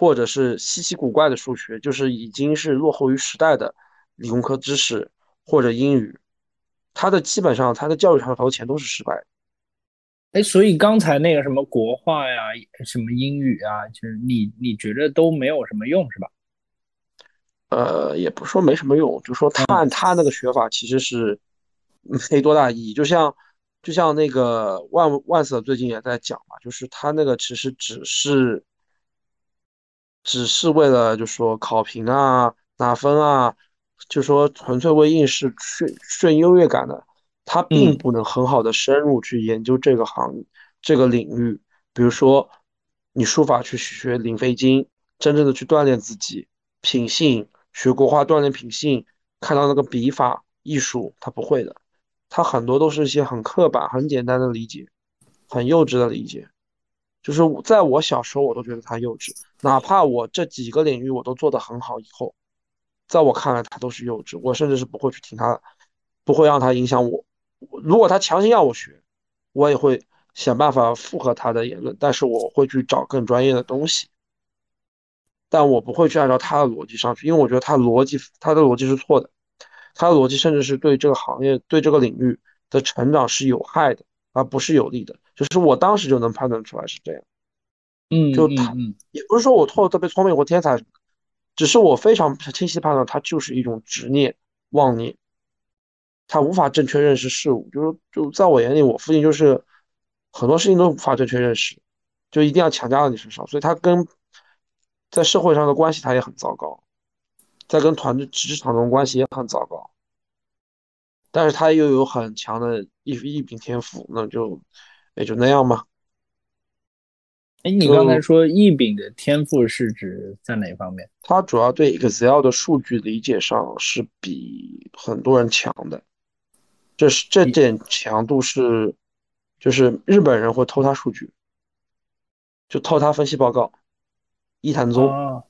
或者是稀奇古怪的数学，就是已经是落后于时代的理工科知识或者英语，它的基本上它的教育上投钱都是失败的。哎，所以刚才那个什么国画呀，什么英语啊，就是你你觉得都没有什么用是吧？呃，也不是说没什么用，就说他按他那个学法其实是 没多大意义。就像就像那个万万瑟最近也在讲嘛，就是他那个其实只是只是为了就说考评啊、拿分啊，就说纯粹为应试顺顺优越感的，他并嗯不能很好的深入去研究这个行这个领域。比如说，你书法去学临飞经，真正的去锻炼自己品性，学国画锻炼品性，看到那个笔法艺术，他不会的，他很多都是一些很刻板、很简单的理解，很幼稚的理解。就是在我小时候，我都觉得他幼稚，哪怕我这几个领域我都做得很好，以后，在我看来他都是幼稚，我甚至是不会去听他，不会让他影响我。我如果他强行要我学，我也会想办法附和他的言论，但是我会去找更专业的东西，但我不会去按照他的逻辑上去，因为我觉得他逻辑他的逻辑是错的，他的逻辑甚至是对这个行业、对这个领域的成长是有害的，而不是有利的。就是我当时就能判断出来是这样。嗯就他也不是说我特特别聪明或天才，只是我非常清晰判断，他就是一种执念、妄念，他无法正确认识事物。就是就在我眼里，我父亲就是很多事情都无法正确认识，就一定要强加到你身上，所以他跟在社会上的关系他也很糟糕，在跟团队职场中关系也很糟糕，但是他又有很强的一一品天赋，那就也就那样吧。哎，你刚才说易饼的天赋是指在哪方面？他主要对 Excel 的数据理解上是比很多人强的，这是这点强度是，就是日本人会偷他数据，就偷他分析报告，伊藤忠哦，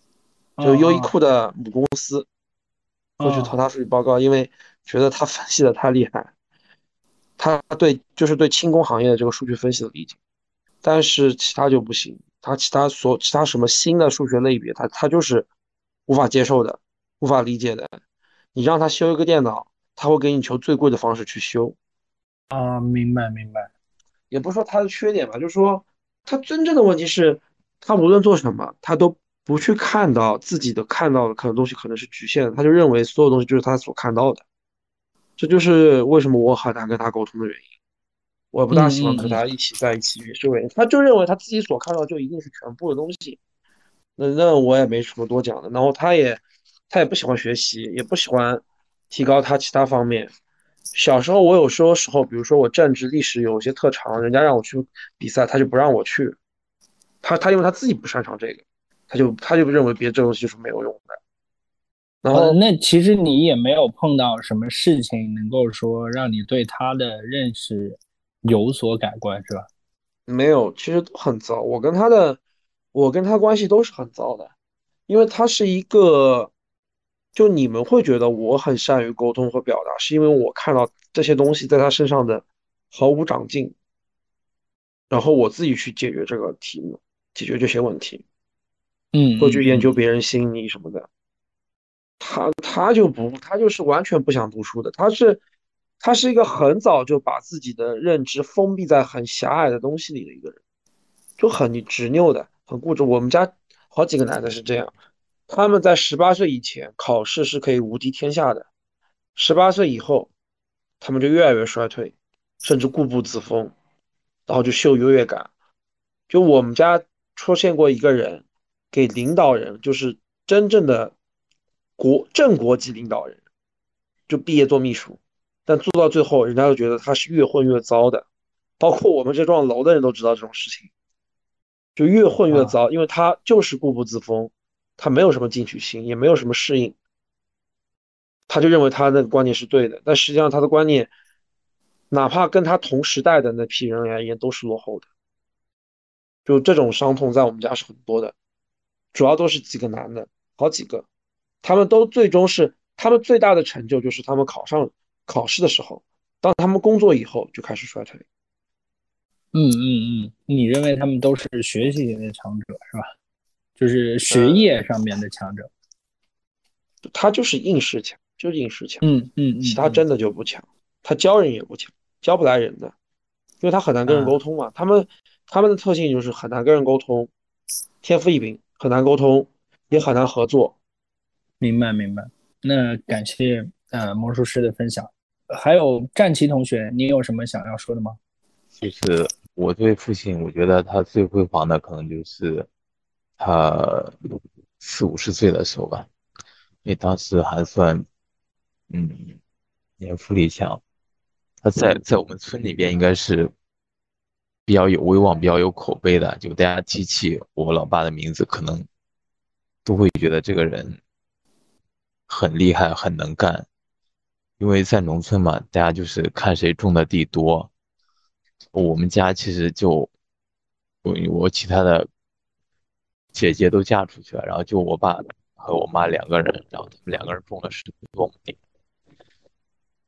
就优衣哦库的母公司会去偷他数据报告，因为觉得他分析的太厉害，他对就是对轻工行业的这个数据分析的理解。但是其他就不行，他其他所其他什么新的数学类别，他他就是无法接受的，无法理解的。你让他修一个电脑，他会给你求最贵的方式去修，啊，明白明白。也不是说他的缺点吧，就是说他真正的问题是，他无论做什么，他都不去看到自己的看到的可能东西可能是局限的，他就认为所有东西就是他所看到的，这就是为什么我很难跟他沟通的原因。我不大喜欢跟他一起在一起，也是为他就认为他自己所看到就一定是全部的东西，那那我也没什么多讲的。然后他也他也不喜欢学习，也不喜欢提高他其他方面。小时候我有时候时候，比如说我政治历史有些特长，人家让我去比赛，他就不让我去。他他因为他自己不擅长这个，他就他就认为别的这东西是没有用的。然后呃那其实你也没有碰到什么事情能够说让你对他的认识有所改观，是吧？没有，其实都很糟。我跟他的，我跟他关系都是很糟的，因为他是一个，就你们会觉得我很善于沟通和表达，是因为我看到这些东西在他身上的毫无长进，然后我自己去解决这个题目，解决这些问题，嗯，会去研嗯究别人心理什么的。他他就不，他就是完全不想读书的，他是他是一个很早就把自己的认知封闭在很狭隘的东西里的一个人，就很执拗的，很固执。我们家好几个男的是这样，他们在十八岁以前考试是可以无敌天下的，十八岁以后，他们就越来越衰退，甚至固步自封，然后就秀优越感。就我们家出现过一个人，给领导人就是真正的国正国级领导人，就毕业做秘书，但做到最后，人家都觉得他是越混越糟的，包括我们这幢楼的人都知道这种事情，就越混越糟，因为他就是固步自封，他没有什么进取心，也没有什么适应，他就认为他的观念是对的，但实际上他的观念，哪怕跟他同时代的那批人而言都是落后的。就这种伤痛在我们家是很多的，主要都是几个男的，好几个，他们都最终是他们最大的成就就是他们考上考试的时候，当他们工作以后就开始衰退。嗯嗯嗯，你认为他们都是学习型的强者是吧？就是学业上面的强者。他就是应试强，就是应试强，嗯嗯嗯，其他真的就不强。他教人也不强，教不来人的，因为他很难跟人沟通嘛。他们他们的特性就是很难跟人沟通，天赋异禀，很难沟通，也很难合作。明白明白。那感谢呃魔术师的分享。还有战旗同学，你有什么想要说的吗？就是我对父亲，我觉得他最辉煌的可能就是他四五十岁的时候吧，因为当时还算嗯年富力强，他在在我们村里边应该是比较有威望、比较有口碑的，就大家提起我老爸的名字，可能都会觉得这个人很厉害、很能干，因为在农村嘛，大家就是看谁种的地多。我们家其实就我我其他的姐姐都嫁出去了，然后就我爸和我妈两个人，然后他们两个人种了十多亩地。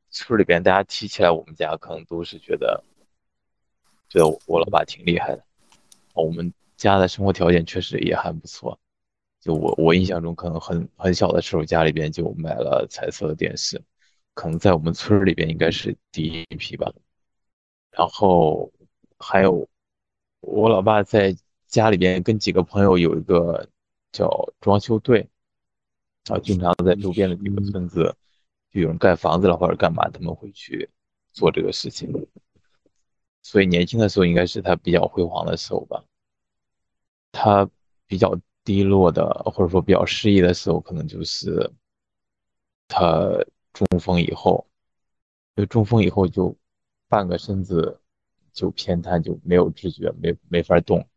村里边大家提起来我们家，可能都是觉得觉得我老爸挺厉害的。我们家的生活条件确实也还不错。就我我印象中，可能很很小的时候，家里边就买了彩色的电视，可能在我们村里边应该是第一批吧。然后还有我老爸在家里边跟几个朋友有一个叫装修队，啊，经常在周边的几个村子就有人盖房子了或者干嘛，他们会去做这个事情。所以年轻的时候应该是他比较辉煌的时候吧。他比较低落的或者说比较失意的时候，可能就是他中风以后，就中风以后就。半个身子就偏瘫，就没有知觉，没没法动，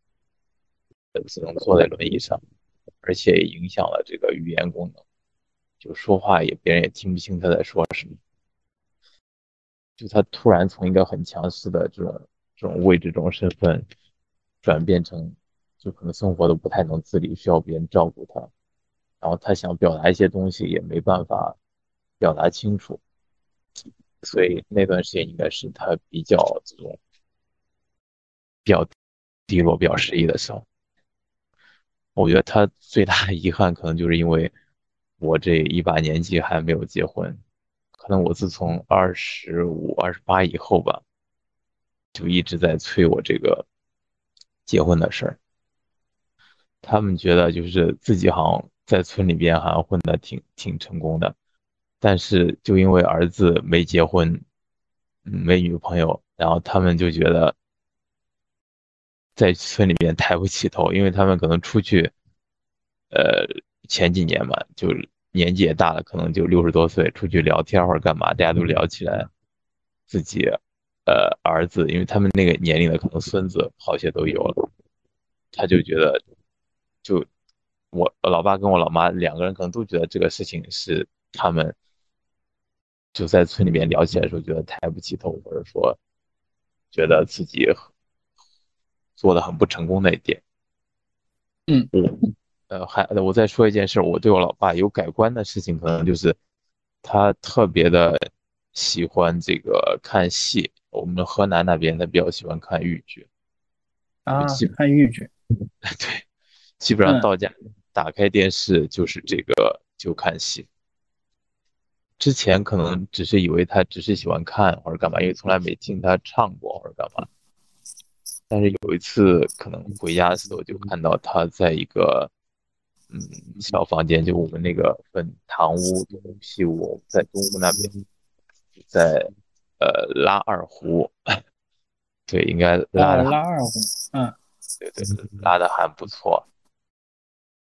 只能坐在轮椅上，而且影响了这个语言功能，就说话也别人也听不清他在说什么。就他突然从一个很强势的这种这种位置、这种身份，转变成就可能生活都不太能自理，需要别人照顾他，然后他想表达一些东西也没办法表达清楚。所以那段时间应该是他比较这种比较低落、比较失意的时候。我觉得他最大的遗憾可能就是因为我这一把年纪还没有结婚，可能我自从二十五、二十八以后吧，就一直在催我这个结婚的事儿。他们觉得就是自己好像在村里边好像混的挺挺成功的。但是就因为儿子没结婚，没女朋友，然后他们就觉得在村里面抬不起头，因为他们可能出去，呃，前几年嘛，就年纪也大了，可能就六十多岁，出去聊天或者干嘛，大家都聊起来自己，呃，儿子，因为他们那个年龄的可能孙子好些都有了，他就觉得，就我老爸跟我老妈两个人可能都觉得这个事情是他们。就在村里面聊起来的时候，觉得抬不起头，或者说觉得自己做的很不成功的一点。嗯，我呃还我再说一件事，我对我老爸有改观的事情，可能就是他特别的喜欢这个看戏。我们河南那边他比较喜欢看豫剧啊，喜欢豫剧。对，基本上到家打开电视就是这个就看戏。之前可能只是以为他只是喜欢看或者干嘛，因为从来没听他唱过或者干嘛。但是有一次可能回家的时候就看到他在一个嗯小房间，就我们那个分堂屋、东屋、西屋，在东屋那边在呃拉二胡，对，应该拉的拉二胡，嗯，对对对，拉的还不错。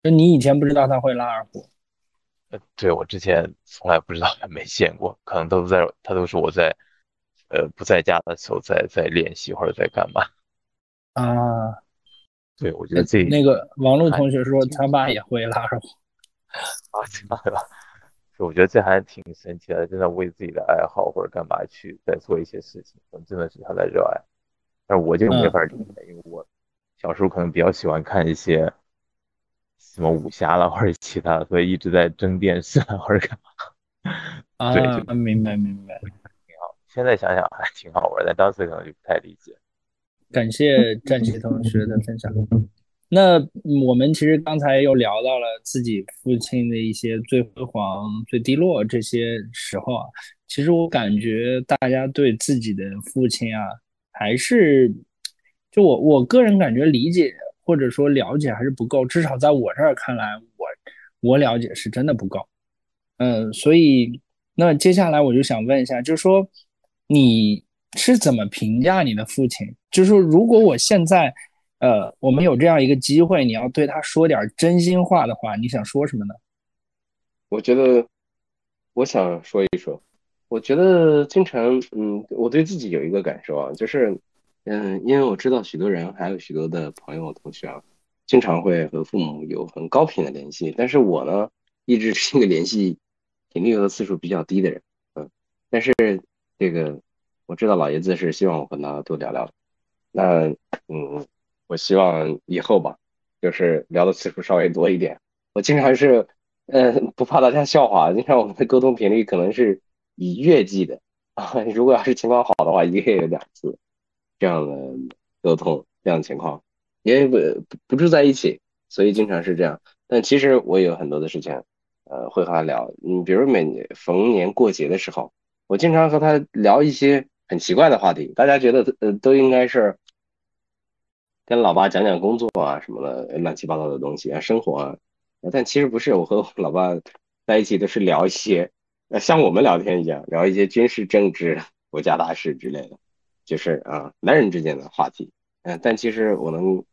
就你以前不知道他会拉二胡？呃对我之前从来不知道，没见过，可能都在他都是我在，呃不在家的时候在在练习或者在干嘛啊？对，我觉得这那个王璐同学说他爸也会拉二胡 啊，这样吧？我觉得这还挺神奇的，真的为自己的爱好或者干嘛去在做一些事情，真的是他在热爱。但是我就没法理解，因为我小时候可能比较喜欢看一些。什么武侠了或者其他的，所以一直在争电视或者干嘛。啊，明白明白，挺好。现在想想还挺好玩，但当时可能就不太理解。感谢 战旗同学的分享。那我们其实刚才又聊到了自己父亲的一些最辉煌、最低落这些时候啊。其实我感觉大家对自己的父亲啊，还是就我我个人感觉理解或者说了解还是不够。至少在我这儿看来，我我了解是真的不够。嗯，所以那接下来我就想问一下，就是说你是怎么评价你的父亲？就是说，如果我现在。呃，我们有这样一个机会，你要对他说点真心话的话，你想说什么呢？我觉得，我想说一说。我觉得经常，嗯，我对自己有一个感受啊，就是，嗯，因为我知道许多人，还有许多的朋友、同学啊，经常会和父母有很高频的联系，但是我呢，一直是一个联系频率和次数比较低的人，嗯，但是这个我知道老爷子是希望我跟他多聊聊，那，嗯。我希望以后吧，就是聊的次数稍微多一点。我经常是，嗯，不怕大家笑话，经常我们的沟通频率可能是以月计的啊。如果要是情况好的话，一个月有两次这样的沟通，这样的情况，因为不不住在一起，所以经常是这样。但其实我有很多的事情，呃，会和他聊。嗯，比如每逢年过节的时候，我经常和他聊一些很奇怪的话题，大家觉得呃都应该是。跟老爸讲讲工作啊什么的乱七八糟的东西啊生活啊，但其实不是，我和老爸在一起都是聊一些，呃像我们聊天一样，聊一些军事政治、国家大事之类的，就是啊男人之间的话题。嗯，但其实我能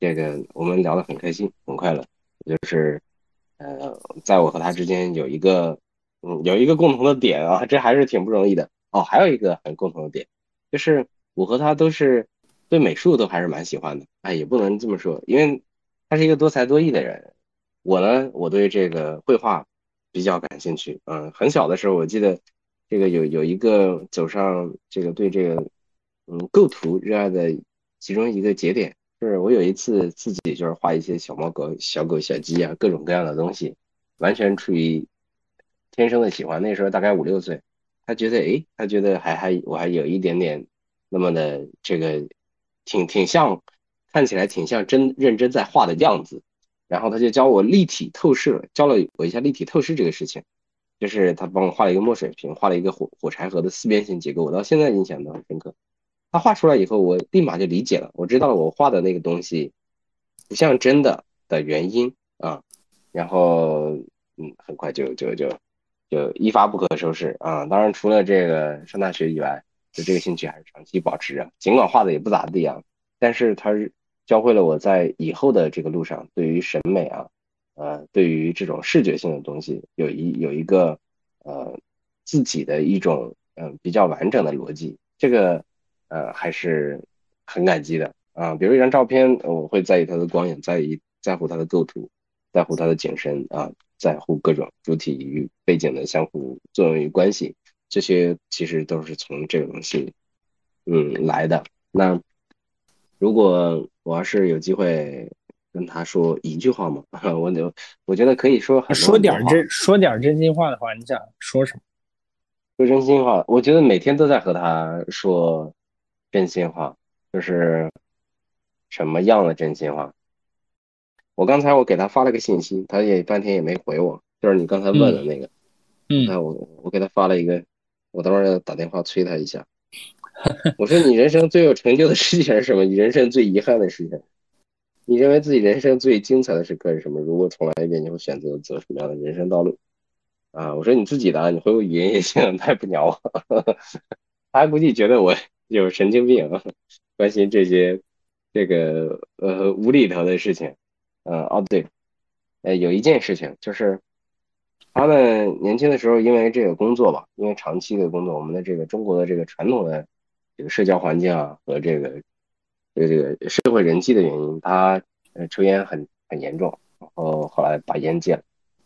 这个我们聊得很开心很快乐，就是呃在我和他之间有一个嗯有一个共同的点啊，这还是挺不容易的哦。还有一个很共同的点，就是我和他都是。对美术都还是蛮喜欢的，哎，也不能这么说，因为他是一个多才多艺的人。我呢，我对这个绘画比较感兴趣。嗯，很小的时候，我记得这个有有一个走上这个对这个嗯构图热爱的其中一个节点，就是我有一次自己就是画一些小猫狗、小狗、小鸡啊，各种各样的东西，完全出于天生的喜欢。那时候大概五六岁，他觉得哎，他觉得还还我还有一点点那么的这个。挺挺像，看起来挺像真认真在画的样子，然后他就教我立体透视，教了我一下立体透视这个事情，就是他帮我画了一个墨水瓶，画了一个火火柴盒的四边形结构，我到现在印象都很深刻。他画出来以后，我立马就理解了，我知道了我画的那个东西不像真的的原因啊，然后嗯，很快就就就就一发不可收拾啊。当然除了这个上大学以外。就这个兴趣还是长期保持着，尽管画的也不咋地啊，但是它教会了我在以后的这个路上，对于审美啊，呃，对于这种视觉性的东西，有一有一个呃自己的一种嗯比较完整的逻辑，这个呃还是很感激的啊。比如一张照片，我会在意它的光影，在意在乎它的构图，在乎它的景深啊，在乎各种主体与背景的相互作用与关系。这些其实都是从这个东西，嗯来的。那如果我要是有机会跟他说一句话嘛，我就我觉得可以说很说点真说点真心话的话，你想说什么？说真心话，我觉得每天都在和他说真心话，就是什么样的真心话？我刚才我给他发了个信息，他也半天也没回我，就是你刚才问的那个，嗯，那我我给他发了一个。我等会儿要打电话催他一下。我说你人生最有成就的事情是什么？你人生最遗憾的事情？你认为自己人生最精彩的时刻是什么？如果重来一遍，你会选择走什么样的人生道路？啊，我说你自己的，你回我语音也行，他也不鸟我，他还估计觉得我有神经病，关心这些这个呃无厘头的事情。嗯，哦对，呃，有一件事情就是。他们年轻的时候，因为这个工作吧，因为长期的工作，我们的这个中国的这个传统的这个社交环境啊，和这个这个这个社会人际的原因，他呃抽烟很很严重，然后后来把烟戒了。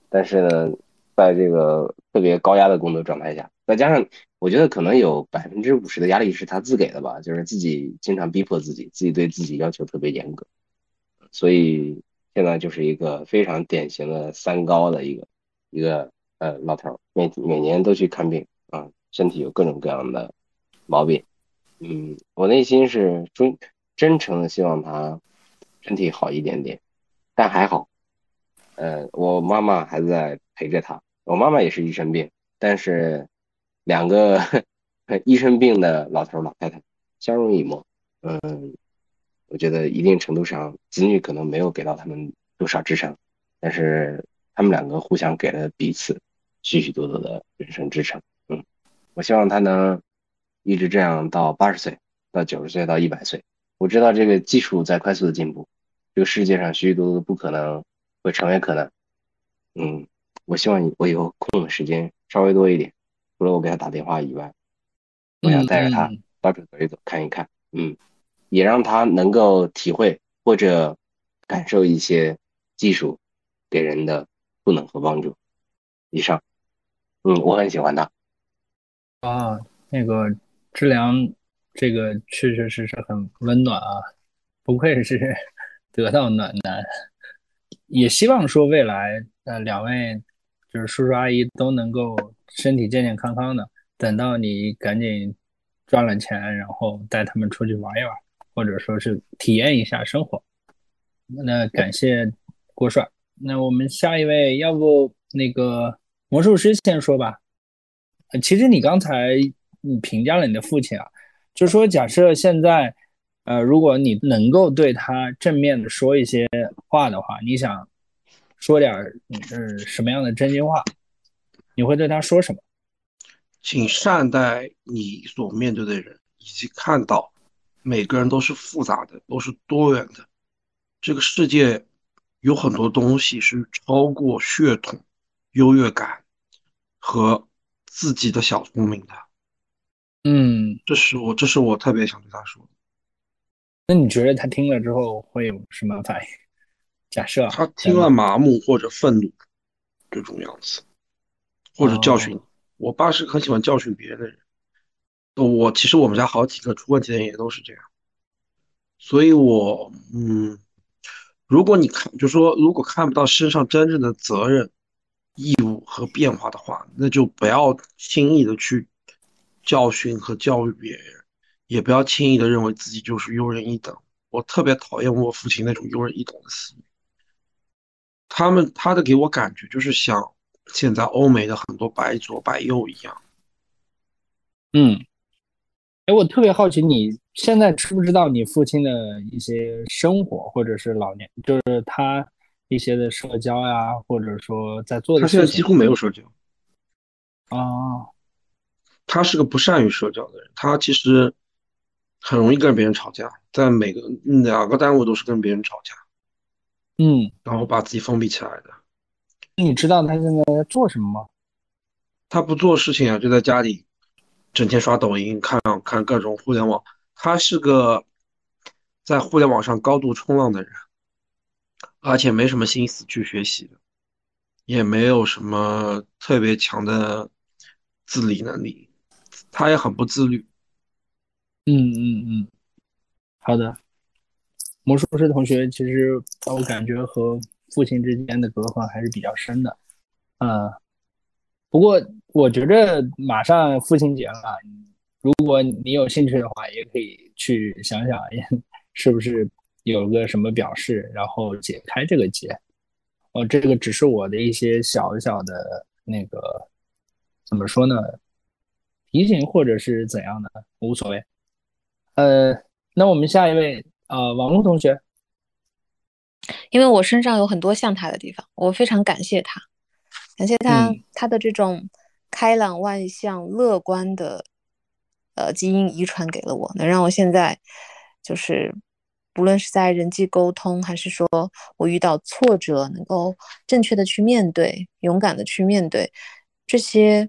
但是呢，在这个特别高压的工作状态下，再加上我觉得可能有百分之五十的压力是他自给的吧，就是自己经常逼迫自己，自己对自己要求特别严格，所以现在就是一个非常典型的三高的一个。一个呃老头每每年都去看病啊，身体有各种各样的毛病，嗯，我内心是真真诚的希望他身体好一点点，但还好，呃，我妈妈还在陪着他。我妈妈也是一生病，但是两个 一生病的老头老太太相濡以沫，嗯，我觉得一定程度上子女可能没有给到他们多少支撑，但是他们两个互相给了彼此许许多多的人生支撑。嗯，我希望他能一直这样到八十岁，到九十岁，到一百岁。我知道这个技术在快速的进步，这个世界上许许多多的不可能会成为可能。嗯。我希望我以后空的时间稍微多一点，除了我给他打电话以外，我想带着他到处走一走，看一看，嗯，也让他能够体会或者感受一些技术给人的赋能和帮助。以上，嗯，我很喜欢他。啊，那个志良，这个确确实实很温暖啊，不愧是 得到暖男。也希望说未来呃两位。就是叔叔阿姨都能够身体健健康康的，等到你赶紧赚了钱，然后带他们出去玩一玩，或者说是体验一下生活。那感谢郭帅。那我们下一位，要不那个魔术师先说吧。其实你刚才你评价了你的父亲啊，就说假设现在，呃，如果你能够对他正面的说一些话的话，你想？说点嗯什么样的真心话？你会对他说什么？请善待你所面对的人，以及看到每个人都是复杂的，都是多元的。这个世界有很多东西是超过血统、优越感和自己的小聪明的。嗯，这是我，这是我特别想对他说的。那你觉得他听了之后会有什么反应？假设他听了麻木或者愤怒这种样子，或者教训。我爸是很喜欢教训别人的人。我其实我们家好几个出问题的人也都是这样。所以，我嗯，如果你看，就说如果看不到身上真正的责任、义务和变化的话，那就不要轻易的去教训和教育别人，也不要轻易的认为自己就是优人一等。我特别讨厌我父亲那种优人一等的思维。他们他的给我感觉就是像现在欧美的很多白左白右一样。嗯，哎，我特别好奇，你现在知不知道你父亲的一些生活，或者是老年，就是他一些的社交呀，或者说在做的。他现在几乎没有社交。啊，他是个不善于社交的人，他其实很容易跟别人吵架，在每个两个单位都是跟别人吵架。嗯，然后把自己封闭起来的。那你知道他现在在做什么吗？他不做事情啊，就在家里整天刷抖音，看看各种互联网。他是个在互联网上高度冲浪的人，而且没什么心思去学习，也没有什么特别强的自理能力。他也很不自律。嗯嗯嗯，好的。魔术师同学，其实我感觉和父亲之间的隔阂还是比较深的，嗯，不过我觉着马上父亲节了，如果你有兴趣的话，也可以去想想，是不是有个什么表示，然后解开这个结。哦，这个只是我的一些小小的那个，怎么说呢？提醒或者是怎样的，无所谓。呃，那我们下一位。呃，王璐同学，因为我身上有很多像他的地方，我非常感谢他，感谢他他的这种开朗、外向、乐观的呃基因遗传给了我，能让我现在就是不论是在人际沟通，还是说我遇到挫折，能够正确的去面对，勇敢的去面对这些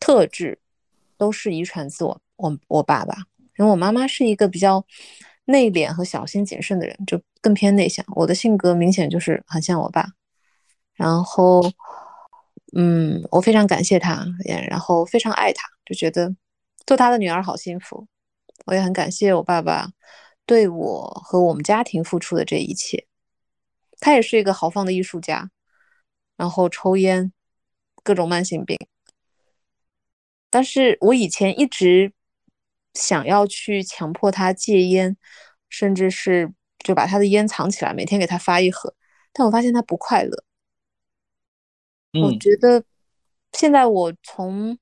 特质，都是遗传自我我我爸爸，因为我妈妈是一个比较。内敛和小心谨慎的人就更偏内向。我的性格明显就是很像我爸，然后，嗯，我非常感谢他，也然后非常爱他，就觉得做他的女儿好幸福。我也很感谢我爸爸对我和我们家庭付出的这一切。他也是一个豪放的艺术家，然后抽烟，各种慢性病。但是我以前一直。想要去强迫他戒烟，甚至是就把他的烟藏起来，每天给他发一盒。但我发现他不快乐。我嗯觉得现在我从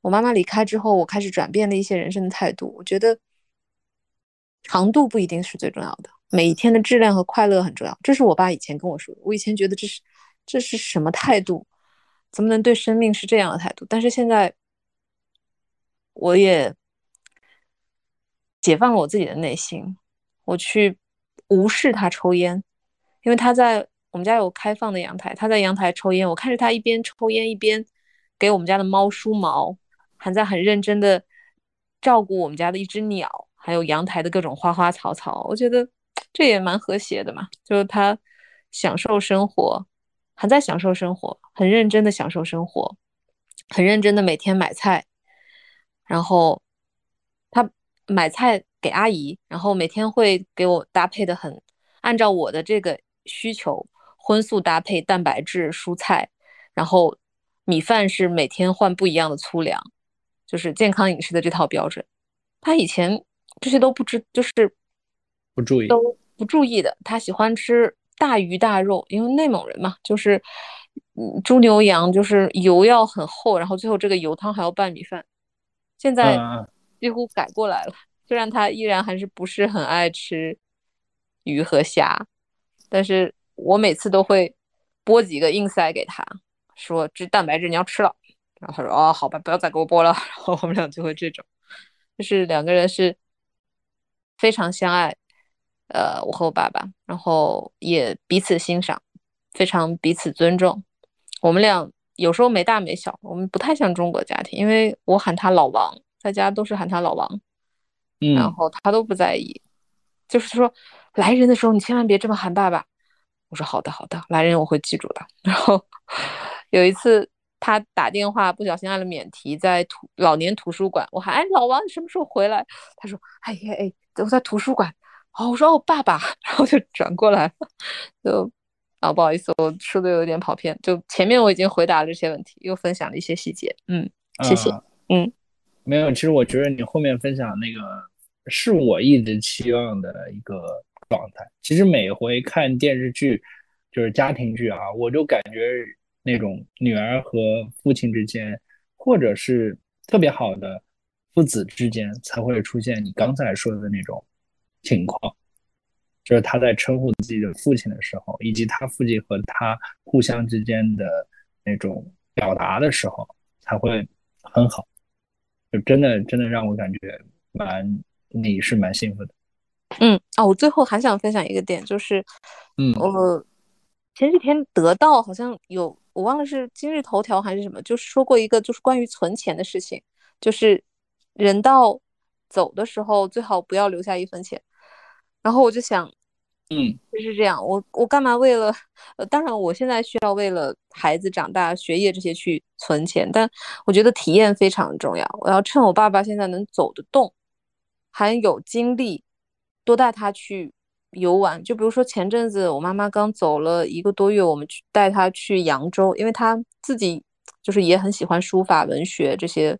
我妈妈离开之后，我开始转变了一些人生的态度。我觉得长度不一定是最重要的，每一天的质量和快乐很重要。这是我爸以前跟我说的。我以前觉得这是这是什么态度？怎么能对生命是这样的态度？但是现在我也解放了我自己的内心，我去无视他抽烟，因为他在我们家有开放的阳台，他在阳台抽烟，我看着他一边抽烟一边给我们家的猫梳毛，还在很认真的照顾我们家的一只鸟，还有阳台的各种花花草草，我觉得这也蛮和谐的嘛，就是他享受生活，还在享受生活，很认真的享受生活，很认真的每天买菜，然后他买菜给阿姨，然后每天会给我搭配的很按照我的这个需求，荤素搭配，蛋白质、蔬菜，然后米饭是每天换不一样的粗粮，就是健康饮食的这套标准。他以前这些都不知，就是不注意，都不注意的。他喜欢吃大鱼大肉，因为内蒙人嘛，就是嗯猪牛羊，就是油要很厚，然后最后这个油汤还要拌米饭。现在几乎改过来了，虽然他依然还是不是很爱吃鱼和虾，但是我每次都会剥几个硬塞给他，说这蛋白质你要吃了，然后他说哦好吧，不要再给我剥了，然后我们俩就会这种，就是两个人是非常相爱，呃，我和我爸爸，然后也彼此欣赏，非常彼此尊重。我们俩有时候没大没小，我们不太像中国家庭，因为我喊他老王，在家都是喊他老王，嗯然嗯后他都不在意，就是说来人的时候你千万别这么喊爸爸。我说好的好的，来人我会记住的。然后有一次他打电话不小心按了免提，在图老年图书馆，我喊哎老王你什么时候回来？他说哎呀哎我在图书馆。哦，我说哦爸爸，然后就转过来了，就啊不好意思，我说的有点跑偏，就前面我已经回答了这些问题，又分享了一些细节，嗯，谢谢啊嗯，没有，其实我觉得你后面分享那个是我一直期望的一个状态。其实每回看电视剧，就是家庭剧啊，我就感觉那种女儿和父亲之间，或者是特别好的父子之间，才会出现你刚才说的那种情况。就是他在称呼自己的父亲的时候，以及他父亲和他互相之间的那种表达的时候，才会很好。就真的真的让我感觉蛮你是蛮幸福的。嗯哦，我最后还想分享一个点，就是，嗯我前几天得到好像有，我忘了是今日头条还是什么，就是说过一个就是关于存钱的事情，就是人到走的时候最好不要留下一分钱。然后我就想，嗯就是这样，我我干嘛为了，呃，当然我现在需要为了孩子长大、学业这些去存钱，但我觉得体验非常重要。我要趁我爸爸现在能走得动，还有精力，多带他去游玩。就比如说前阵子我妈妈刚走了一个多月，我们去带她去扬州，因为她自己就是也很喜欢书法、文学这些、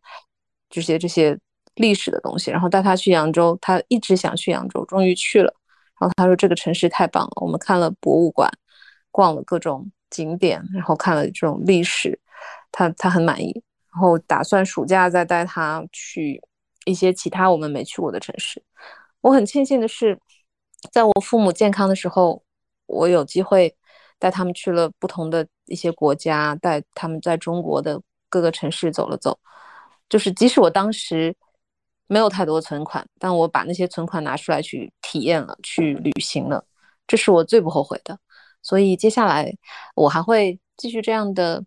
这些、这些历史的东西，然后带他去扬州，他一直想去扬州，终于去了。然后他说这个城市太棒了，我们看了博物馆，逛了各种景点，然后看了这种历史，他他很满意。然后打算暑假再带他去一些其他我们没去过的城市。我很庆幸的是，在我父母健康的时候，我有机会带他们去了不同的一些国家，带他们在中国的各个城市走了走。就是即使我当时没有太多存款，但我把那些存款拿出来去体验了，去旅行了，这是我最不后悔的。所以接下来我还会继续这样的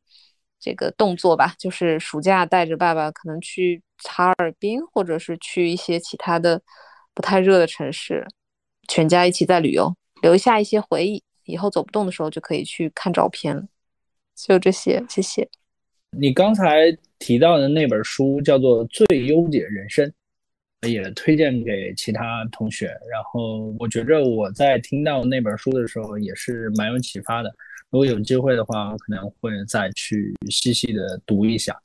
这个动作吧，就是暑假带着爸爸可能去哈尔滨，或者是去一些其他的不太热的城市，全家一起在旅游，留下一些回忆，以后走不动的时候就可以去看照片了。就这些，谢谢。你刚才提到的那本书叫做《最优解人生》，也推荐给其他同学。然后我觉着我在听到那本书的时候也是蛮有启发的。如果有机会的话，我可能会再去细细的读一下。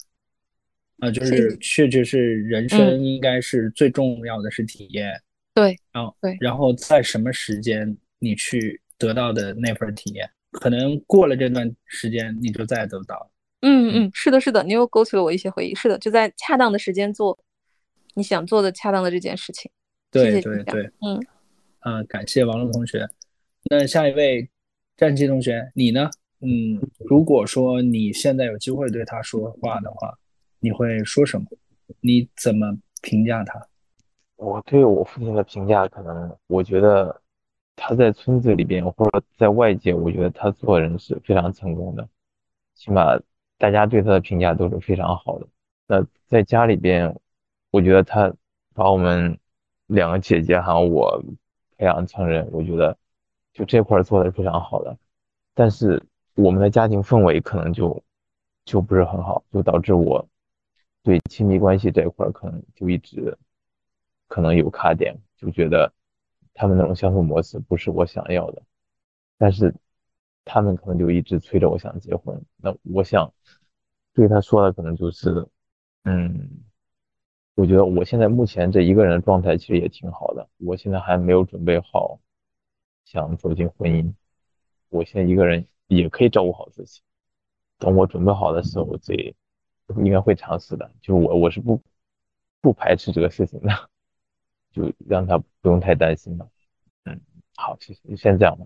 啊，就是确实是人生应该是最重要的是体验。对，然后对然后在什么时间你去得到的那份体验，可能过了这段时间你就再也得不到了。嗯嗯，是的，是的，你又勾起了我一些回忆。是的，就在恰当的时间做你想做的恰当的这件事情。对对对，嗯，啊、感谢王璐同学。那下一位战旗同学，你呢？嗯，如果说你现在有机会对他说话的话，你会说什么？你怎么评价他？我对我父亲的评价，可能我觉得他在村子里边或者在外界，我觉得他做人是非常成功的，起码大家对他的评价都是非常好的。那在家里边，我觉得他把我们两个姐姐还有我培养成人，我觉得就这块儿做的非常好的。但是我们的家庭氛围可能就就不是很好，就导致我对亲密关系这一块儿可能就一直可能有卡点，就觉得他们那种相处模式不是我想要的，但是他们可能就一直催着我想结婚。那我想对他说的可能就是，嗯，我觉得我现在目前这一个人的状态其实也挺好的，我现在还没有准备好想走进婚姻，我现在一个人也可以照顾好自己。等我准备好的时候，这应该会尝试的。就是我我是不不排斥这个事情的，就让他不用太担心了。嗯，好，谢谢，先这样吧。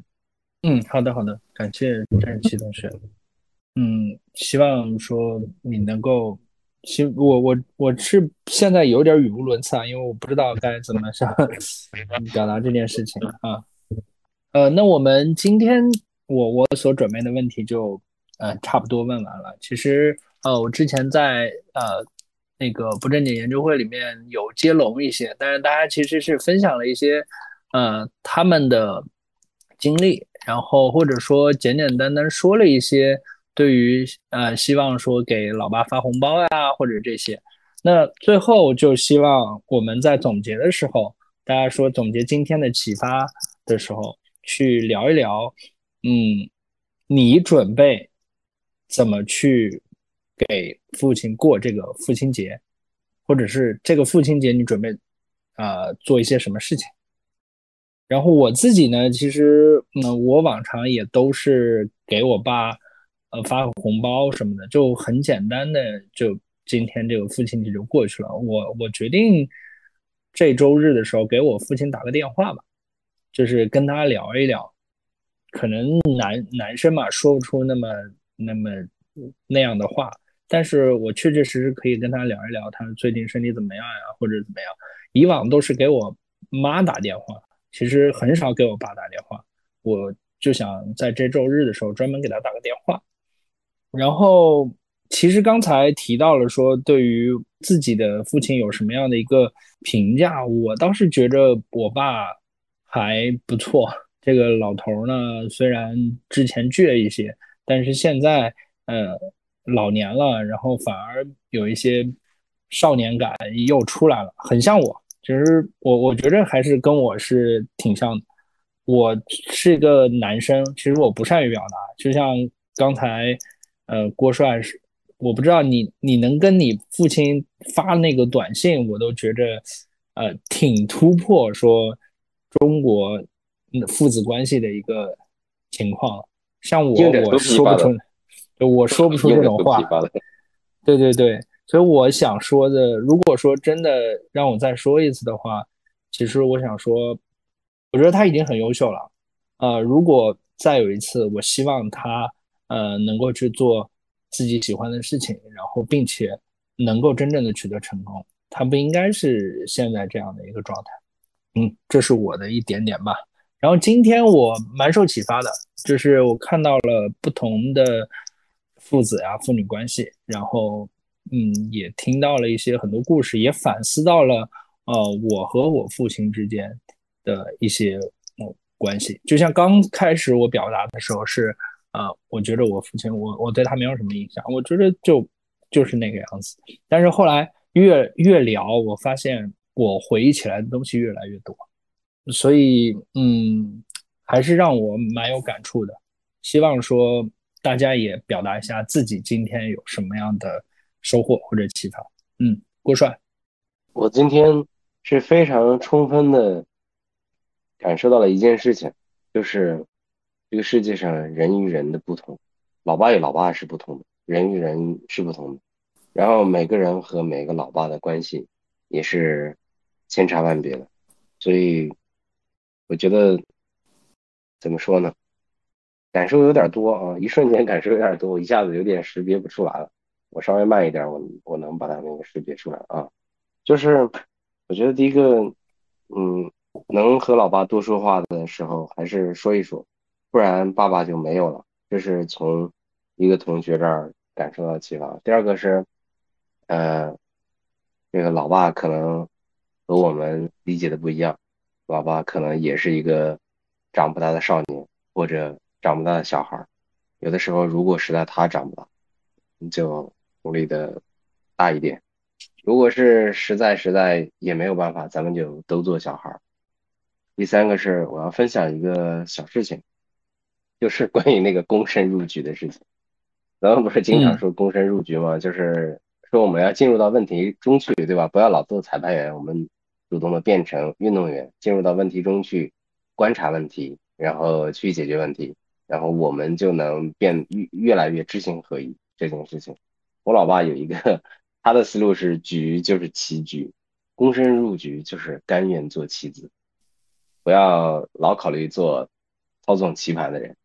嗯，好的好的，感谢战旗同学。嗯，希望说你能够，希我我我是现在有点语无伦次啊，因为我不知道该怎么向 表达这件事情啊。呃，那我们今天我我所准备的问题就呃差不多问完了。其实呃，我之前在呃那个不正经研究会里面有接龙一些，但是大家其实是分享了一些呃他们的经历，然后或者说简简单单说了一些对于呃希望说给老爸发红包呀或者这些。那最后就希望我们在总结的时候，大家说总结今天的启发的时候，去聊一聊，嗯，你准备怎么去给父亲过这个父亲节，或者是这个父亲节你准备、呃做一些什么事情？然后我自己呢，其实嗯，我往常也都是给我爸呃发个红包什么的，就很简单的，就今天这个父亲节就过去了。我我决定这周日的时候给我父亲打个电话吧，就是跟他聊一聊。可能男男生嘛，说不出那么那么那样的话，但是我确确实实可以跟他聊一聊，他最近身体怎么样呀，或者怎么样。以往都是给我妈打电话，其实很少给我爸打电话。我就想在这周日的时候专门给他打个电话。然后，其实刚才提到了说，对于自己的父亲有什么样的一个评价，我倒是觉着我爸还不错。这个老头呢，虽然之前倔一些，但是现在呃老年了，然后反而有一些少年感又出来了，很像我。其实我我觉着还是跟我是挺像的。我是一个男生，其实我不善于表达，就像刚才呃郭帅是，我不知道你你能跟你父亲发那个短信，我都觉着呃挺突破说中国。父子关系的一个情况，像我我说不出，就我说不出这种话。对对对，所以我想说的，如果说真的让我再说一次的话，其实我想说，我觉得他已经很优秀了。呃，如果再有一次，我希望他呃能够去做自己喜欢的事情，然后并且能够真正的取得成功。他不应该是现在这样的一个状态。嗯，这是我的一点点吧。然后今天我蛮受启发的，就是我看到了不同的父子啊、父女关系，然后嗯，也听到了一些很多故事，也反思到了呃我和我父亲之间的一些呃关系。就像刚开始我表达的时候是啊、我觉得我父亲我我对他没有什么印象，我觉得就就是那个样子。但是后来越越聊，我发现我回忆起来的东西越来越多。所以，嗯，还是让我蛮有感触的。希望说大家也表达一下自己今天有什么样的收获或者启发。嗯，郭帅，我今天是非常充分的感受到了一件事情，就是这个世界上人与人的不同，老爸与老爸是不同的，人与人是不同的，然后每个人和每个老爸的关系也是千差万别的，所以我觉得怎么说呢？感受有点多啊，一瞬间感受有点多，一下子有点识别不出来了。我稍微慢一点，我我能把它那个识别出来啊。就是我觉得第一个，嗯，能和老爸多说话的时候，还是说一说，不然爸爸就没有了。这是从一个同学这儿感受到启发。第二个是，呃，这个老爸可能和我们理解的不一样，老爸可能也是一个长不大的少年，或者。长不大的小孩，有的时候如果实在他长不大，你就努力的大一点；如果是实在实在也没有办法，咱们就都做小孩。第三个是我要分享一个小事情，就是关于那个躬身入局的事情。咱们不是经常说躬身入局吗？就是说我们要进入到问题中去，对吧？不要老做裁判员，我们主动的变成运动员，进入到问题中去观察问题，然后去解决问题。然后我们就能变越越来越知行合一这件事情。我老爸有一个，他的思路是局就是棋局，躬身入局就是甘愿做棋子，不要老考虑做操纵棋盘的人，嗯，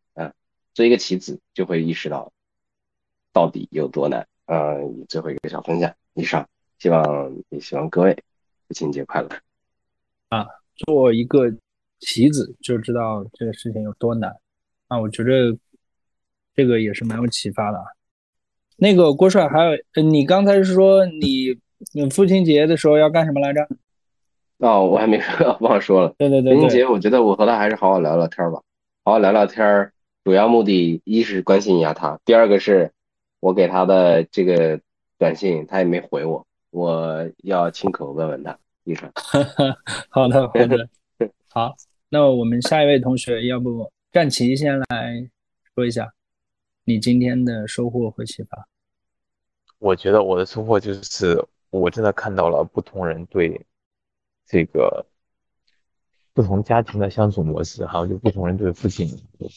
做一个棋子就会意识到到底有多难。嗯，最后一个小分享，以上，希望也希望各位父亲节快乐。啊，做一个棋子就知道这个事情有多难。啊，我觉得这个也是蛮有启发的。那个郭帅，还有你刚才是说你你父亲节的时候要干什么来着？哦，我还没说，忘说了。对对对，父亲节我觉得我和他还是好好聊聊天吧，好好聊聊天。主要目的一是关心一下他，第二个是我给他的这个短信他也没回我，我要亲口问问他。医生，好的好的，好，那我们下一位同学要不？战旗先来说一下你今天的收获和启发。我觉得我的收获就是，我真的看到了不同人对这个不同家庭的相处模式，还有就不同人对父亲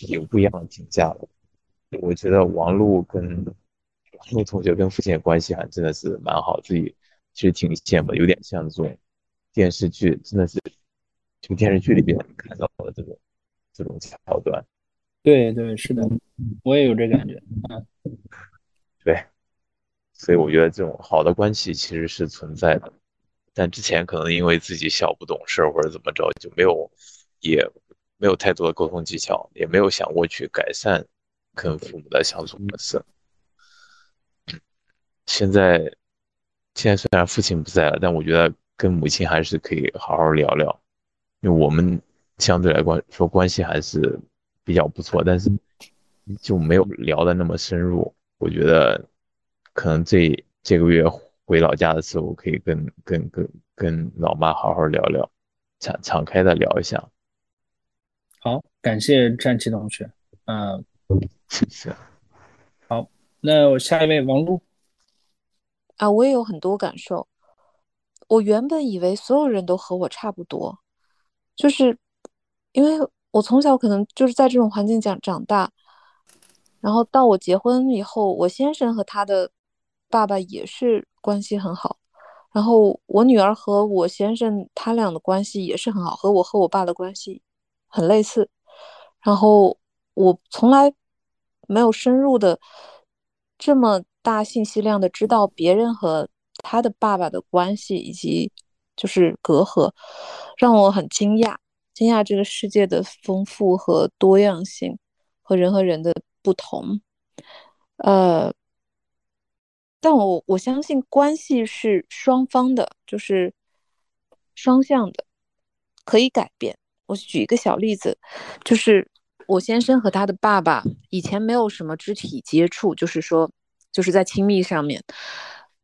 有不一样的评价了。我觉得王璐跟王璐同学跟父亲的关系还真的是蛮好，自己其实挺羡慕，有点像这种电视剧，真的是就电视剧里边看到的这种。这种桥段，对对是的，我也有这感觉。嗯，对，所以我觉得这种好的关系其实是存在的，但之前可能因为自己小不懂事或者怎么着，就没有，也没有太多的沟通技巧，也没有想过去改善跟父母的相处模式。现在，现在虽然父亲不在了，但我觉得跟母亲还是可以好好聊聊，因为我们。相对来关说关系还是比较不错，但是就没有聊的那么深入。我觉得可能这这个月回老家的时候，可以跟跟跟跟老妈好好聊聊，敞敞开的聊一下。好，感谢战旗同学。嗯，谢谢。好，那我下一位王璐。啊，我也有很多感受。我原本以为所有人都和我差不多，就是。因为我从小可能就是在这种环境长长大，然后到我结婚以后，我先生和他的爸爸也是关系很好，然后我女儿和我先生他俩的关系也是很好，和我和我爸的关系很类似，然后我从来没有深入的这么大信息量的知道别人和他的爸爸的关系以及就是隔阂，让我很惊讶。惊讶这个世界的丰富和多样性，和人和人的不同。呃，但我我相信关系是双方的，就是双向的，可以改变。我举一个小例子，就是我先生和他的爸爸以前没有什么肢体接触，就是说，就是在亲密上面，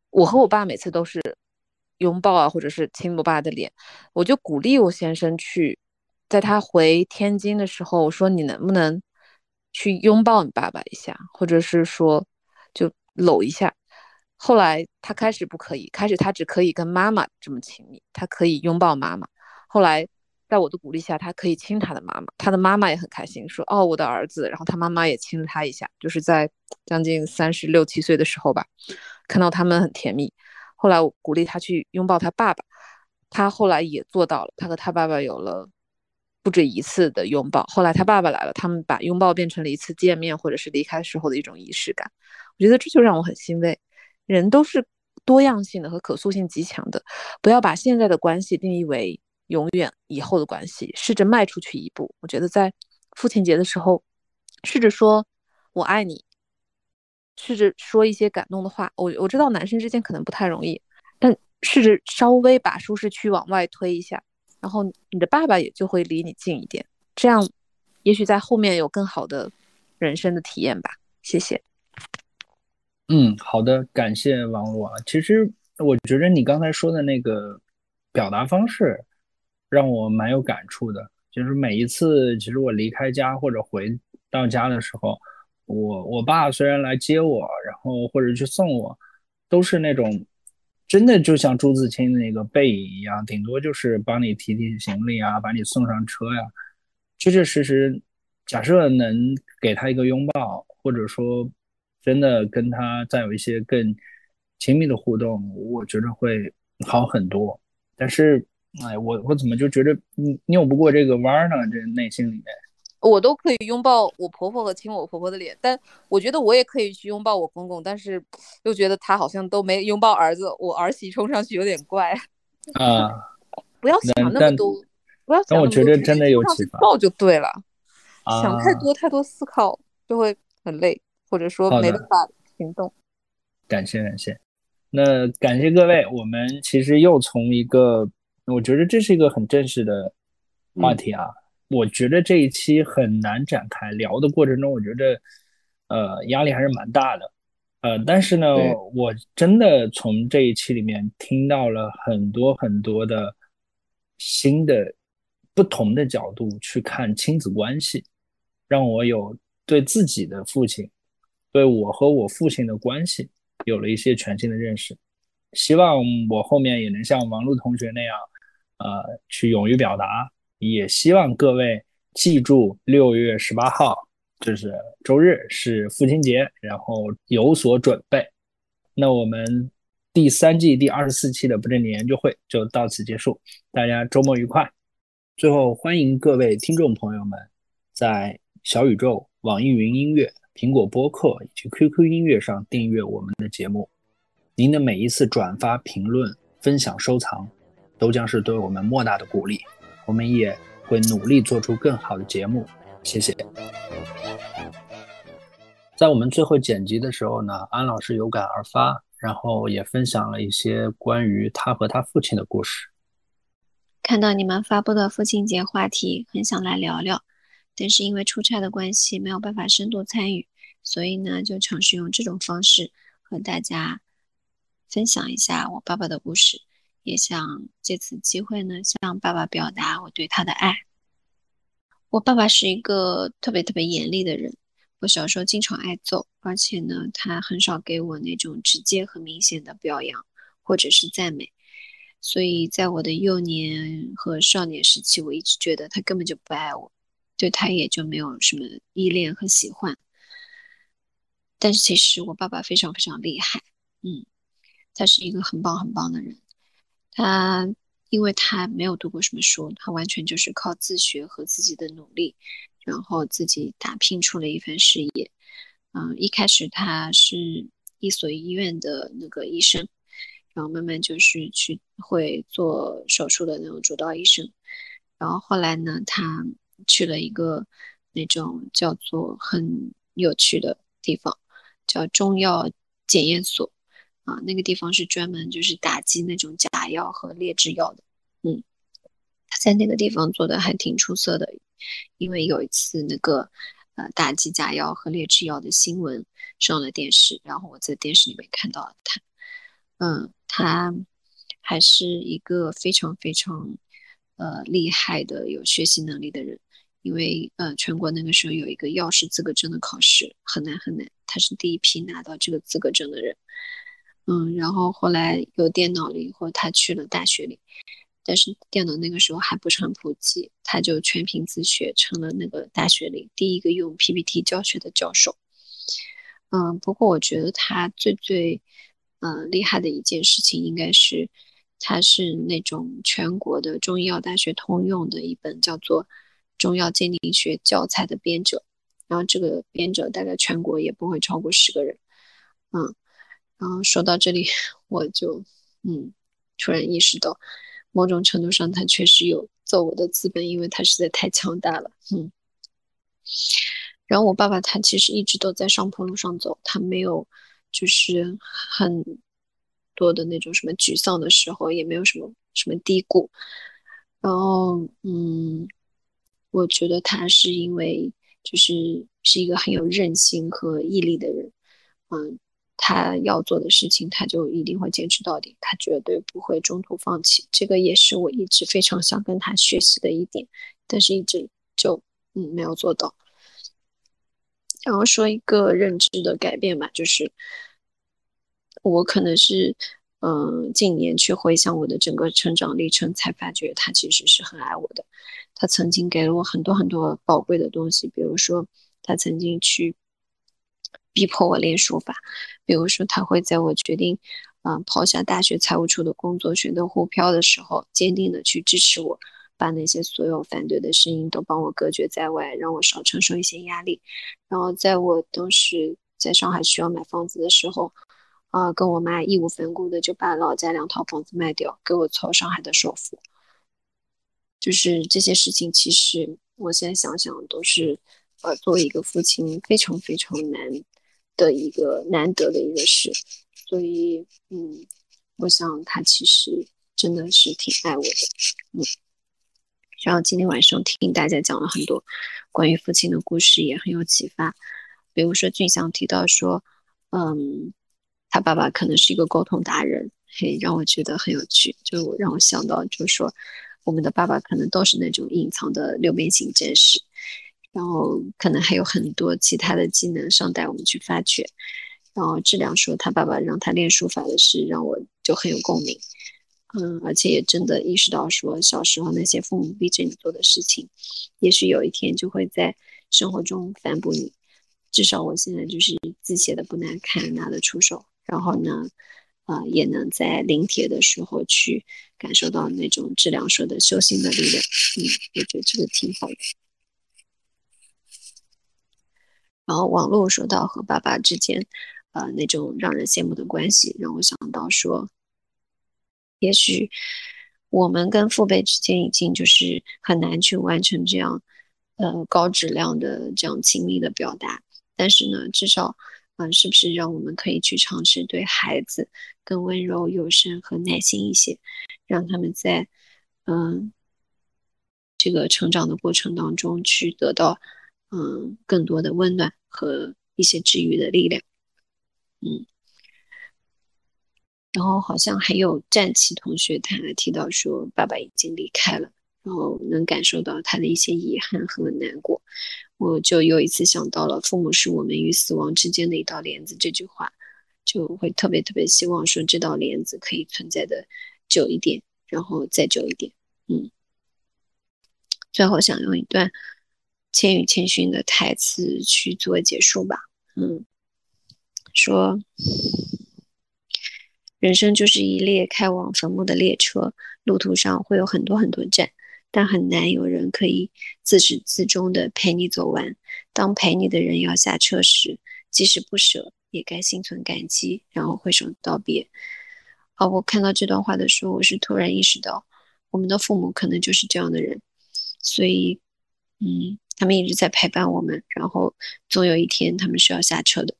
我和我爸每次都是拥抱啊，或者是亲我爸的脸，我就鼓励我先生去。在他回天津的时候，我说你能不能去拥抱你爸爸一下，或者是说就搂一下。后来他开始不可以，开始他只可以跟妈妈这么亲密，他可以拥抱妈妈。后来在我的鼓励下，他可以亲他的妈妈，他的妈妈也很开心，说哦我的儿子，然后他妈妈也亲了他一下，就是在将近三十六七岁的时候吧，看到他们很甜蜜。后来我鼓励他去拥抱他爸爸，他后来也做到了，他和他爸爸有了不止一次的拥抱。后来他爸爸来了，他们把拥抱变成了一次见面或者是离开时候的一种仪式感。我觉得这就让我很欣慰，人都是多样性的和可塑性极强的，不要把现在的关系定义为。永远以后的关系，试着迈出去一步。我觉得在父亲节的时候，试着说“我爱你”，试着说一些感动的话。我我知道男生之间可能不太容易，但试着稍微把舒适区往外推一下，然后你的爸爸也就会离你近一点。这样，也许在后面有更好的人生的体验吧。谢谢。嗯，好的，感谢王璐啊。其实我觉得你刚才说的那个表达方式。让我蛮有感触的，就是每一次，其实我离开家或者回到家的时候，我我爸虽然来接我，然后或者去送我，都是那种真的就像朱自清那个背影一样，顶多就是帮你提提行李啊，把你送上车呀，确确实实，假设能给他一个拥抱，或者说真的跟他再有一些更亲密的互动，我觉得会好很多，但是。哎，我我怎么就觉得嗯拗不过这个弯呢？这内心里面，我都可以拥抱我婆婆和亲我婆婆的脸，但我觉得我也可以去拥抱我公公，但是又觉得他好像都没拥抱儿子，我儿媳冲上去有点怪啊。不要想那么多，不要想那么多，我觉得真的有启发，抱就对了。想太多太多思考就会很累，或者说没办法行动。感谢感谢，那感谢各位，我们其实又从一个。我觉得这是一个很正式的话题啊！我觉得这一期很难展开聊的过程中，我觉得呃压力还是蛮大的，呃，但是呢，我真的从这一期里面听到了很多很多的新的不同的角度去看亲子关系，让我有对自己的父亲，对我和我父亲的关系有了一些全新的认识。希望我后面也能像王璐同学那样。呃，去勇于表达，也希望各位记住六月十八号，就是周日是父亲节，然后有所准备。那我们第三季第二十四期的不正经研究会就到此结束，大家周末愉快。最后，欢迎各位听众朋友们在小宇宙、网易云音乐、苹果播客以及 QQ 音乐上订阅我们的节目。您的每一次转发、评论、分享、收藏。都将是对我们莫大的鼓励，我们也会努力做出更好的节目。谢谢。在我们最后剪辑的时候呢，安老师有感而发，然后也分享了一些关于他和他父亲的故事。看到你们发布的父亲节话题，很想来聊聊，但是因为出差的关系，没有办法深度参与，所以呢，就尝试用这种方式和大家分享一下我爸爸的故事。也想借此机会呢，向爸爸表达我对他的爱。我爸爸是一个特别特别严厉的人，我小时候经常挨揍，而且呢，他很少给我那种直接和明显的表扬或者是赞美。所以在我的幼年和少年时期，我一直觉得他根本就不爱我，对他也就没有什么依恋和喜欢。但是其实我爸爸非常非常厉害，嗯，他是一个很棒很棒的人。他因为他没有读过什么书，他完全就是靠自学和自己的努力，然后自己打拼出了一番事业。嗯，一开始他是一所医院的那个医生，然后慢慢就是去会做手术的那种主刀医生。然后后来呢，他去了一个那种叫做很有趣的地方，叫中药检验所。啊，那个地方是专门就是打击那种假药和劣质药的。嗯，他在那个地方做的还挺出色的，因为有一次那个呃打击假药和劣质药的新闻上了电视，然后我在电视里面看到了他。嗯，他还是一个非常非常呃厉害的有学习能力的人，因为呃全国那个时候有一个药师资格证的考试，很难很难，他是第一批拿到这个资格证的人。嗯，然后后来有电脑了以后，他去了大学里，但是电脑那个时候还不是很普及，他就全凭自学，成了那个大学里第一个用 PPT 教学的教授。嗯，不过我觉得他最最，嗯，厉害的一件事情应该是，他是那种全国的中医药大学通用的一本叫做《中药鉴定学教材》的编者，然后这个编者大概全国也不会超过十个人。嗯，然后说到这里，我就嗯，突然意识到，某种程度上他确实有揍我的资本，因为他实在太强大了。嗯。然后我爸爸他其实一直都在上坡路上走，他没有就是很多的那种什么沮丧的时候，也没有什么什么低谷。然后嗯，我觉得他是因为就是是一个很有韧性和毅力的人，嗯，他要做的事情他就一定会坚持到底，他绝对不会中途放弃。这个也是我一直非常想跟他学习的一点，但是一直就嗯没有做到。然后说一个认知的改变吧，就是我可能是，嗯，近年去回想我的整个成长历程，才发觉他其实是很爱我的。他曾经给了我很多很多宝贵的东西，比如说他曾经去逼迫我练书法，比如说他会在我决定，嗯，抛下大学财务处的工作，选择沪漂的时候，坚定的去支持我。把那些所有反对的声音都帮我隔绝在外，让我少承受一些压力。然后在我当时在上海需要买房子的时候，啊，跟我妈义无反顾的就把老家两套房子卖掉，给我凑上海的首付。就是这些事情，其实我现在想想都是，呃，作为一个父亲非常非常难的一个难得的一个事。所以，嗯，我想他其实真的是挺爱我的，嗯。然后今天晚上听大家讲了很多关于父亲的故事，也很有启发。比如说俊祥提到说，嗯，他爸爸可能是一个沟通达人，嘿，让我觉得很有趣，就让我想到，就是说我们的爸爸可能都是那种隐藏的六边形战士，然后可能还有很多其他的技能尚待我们去发掘。然后质量说他爸爸让他练书法的事，让我就很有共鸣。嗯，而且也真的意识到，说小时候那些父母逼着你做的事情，也许有一天就会在生活中反哺你。至少我现在就是字写的不难看，拿得出手，然后呢，啊，也能在临帖的时候去感受到那种质量说的修行的力量。嗯，我觉得这个挺好的。然后网络说到和爸爸之间，呃，那种让人羡慕的关系，让我想到说。也许我们跟父辈之间已经就是很难去完成这样，呃，高质量的这样亲密的表达。但是呢，至少，嗯，是不是让我们可以去尝试对孩子更温柔、友善和耐心一些，让他们在，嗯，这个成长的过程当中去得到，嗯，更多的温暖和一些治愈的力量，嗯。然后好像还有战旗同学，他提到说爸爸已经离开了，然后能感受到他的一些遗憾和难过。我就又一次想到了“父母是我们与死亡之间的一道帘子”这句话，就会特别特别希望说这道帘子可以存在的久一点，然后再久一点。嗯，最后想用一段《千与千寻》的台词去做结束吧。嗯，说。人生就是一列开往坟墓的列车，路途上会有很多很多站，但很难有人可以自始至终的陪你走完。当陪你的人要下车时，即使不舍，也该心存感激，然后挥手道别。啊，我看到这段话的时候，我是突然意识到，我们的父母可能就是这样的人，所以，嗯，他们一直在陪伴我们，然后总有一天他们是要下车的。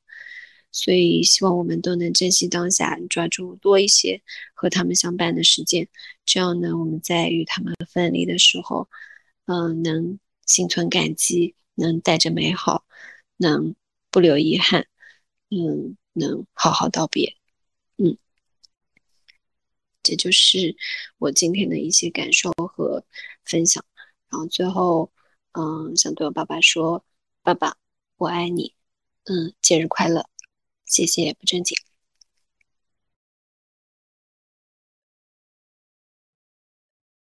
所以，希望我们都能珍惜当下，抓住多一些和他们相伴的时间。这样呢，我们在与他们分离的时候，嗯，能心存感激，能带着美好，能不留遗憾，嗯，能好好道别。嗯，这就是我今天的一些感受和分享。然后最后，嗯，想对我爸爸说：“爸爸，我爱你。”嗯，节日快乐。谢谢，不正经。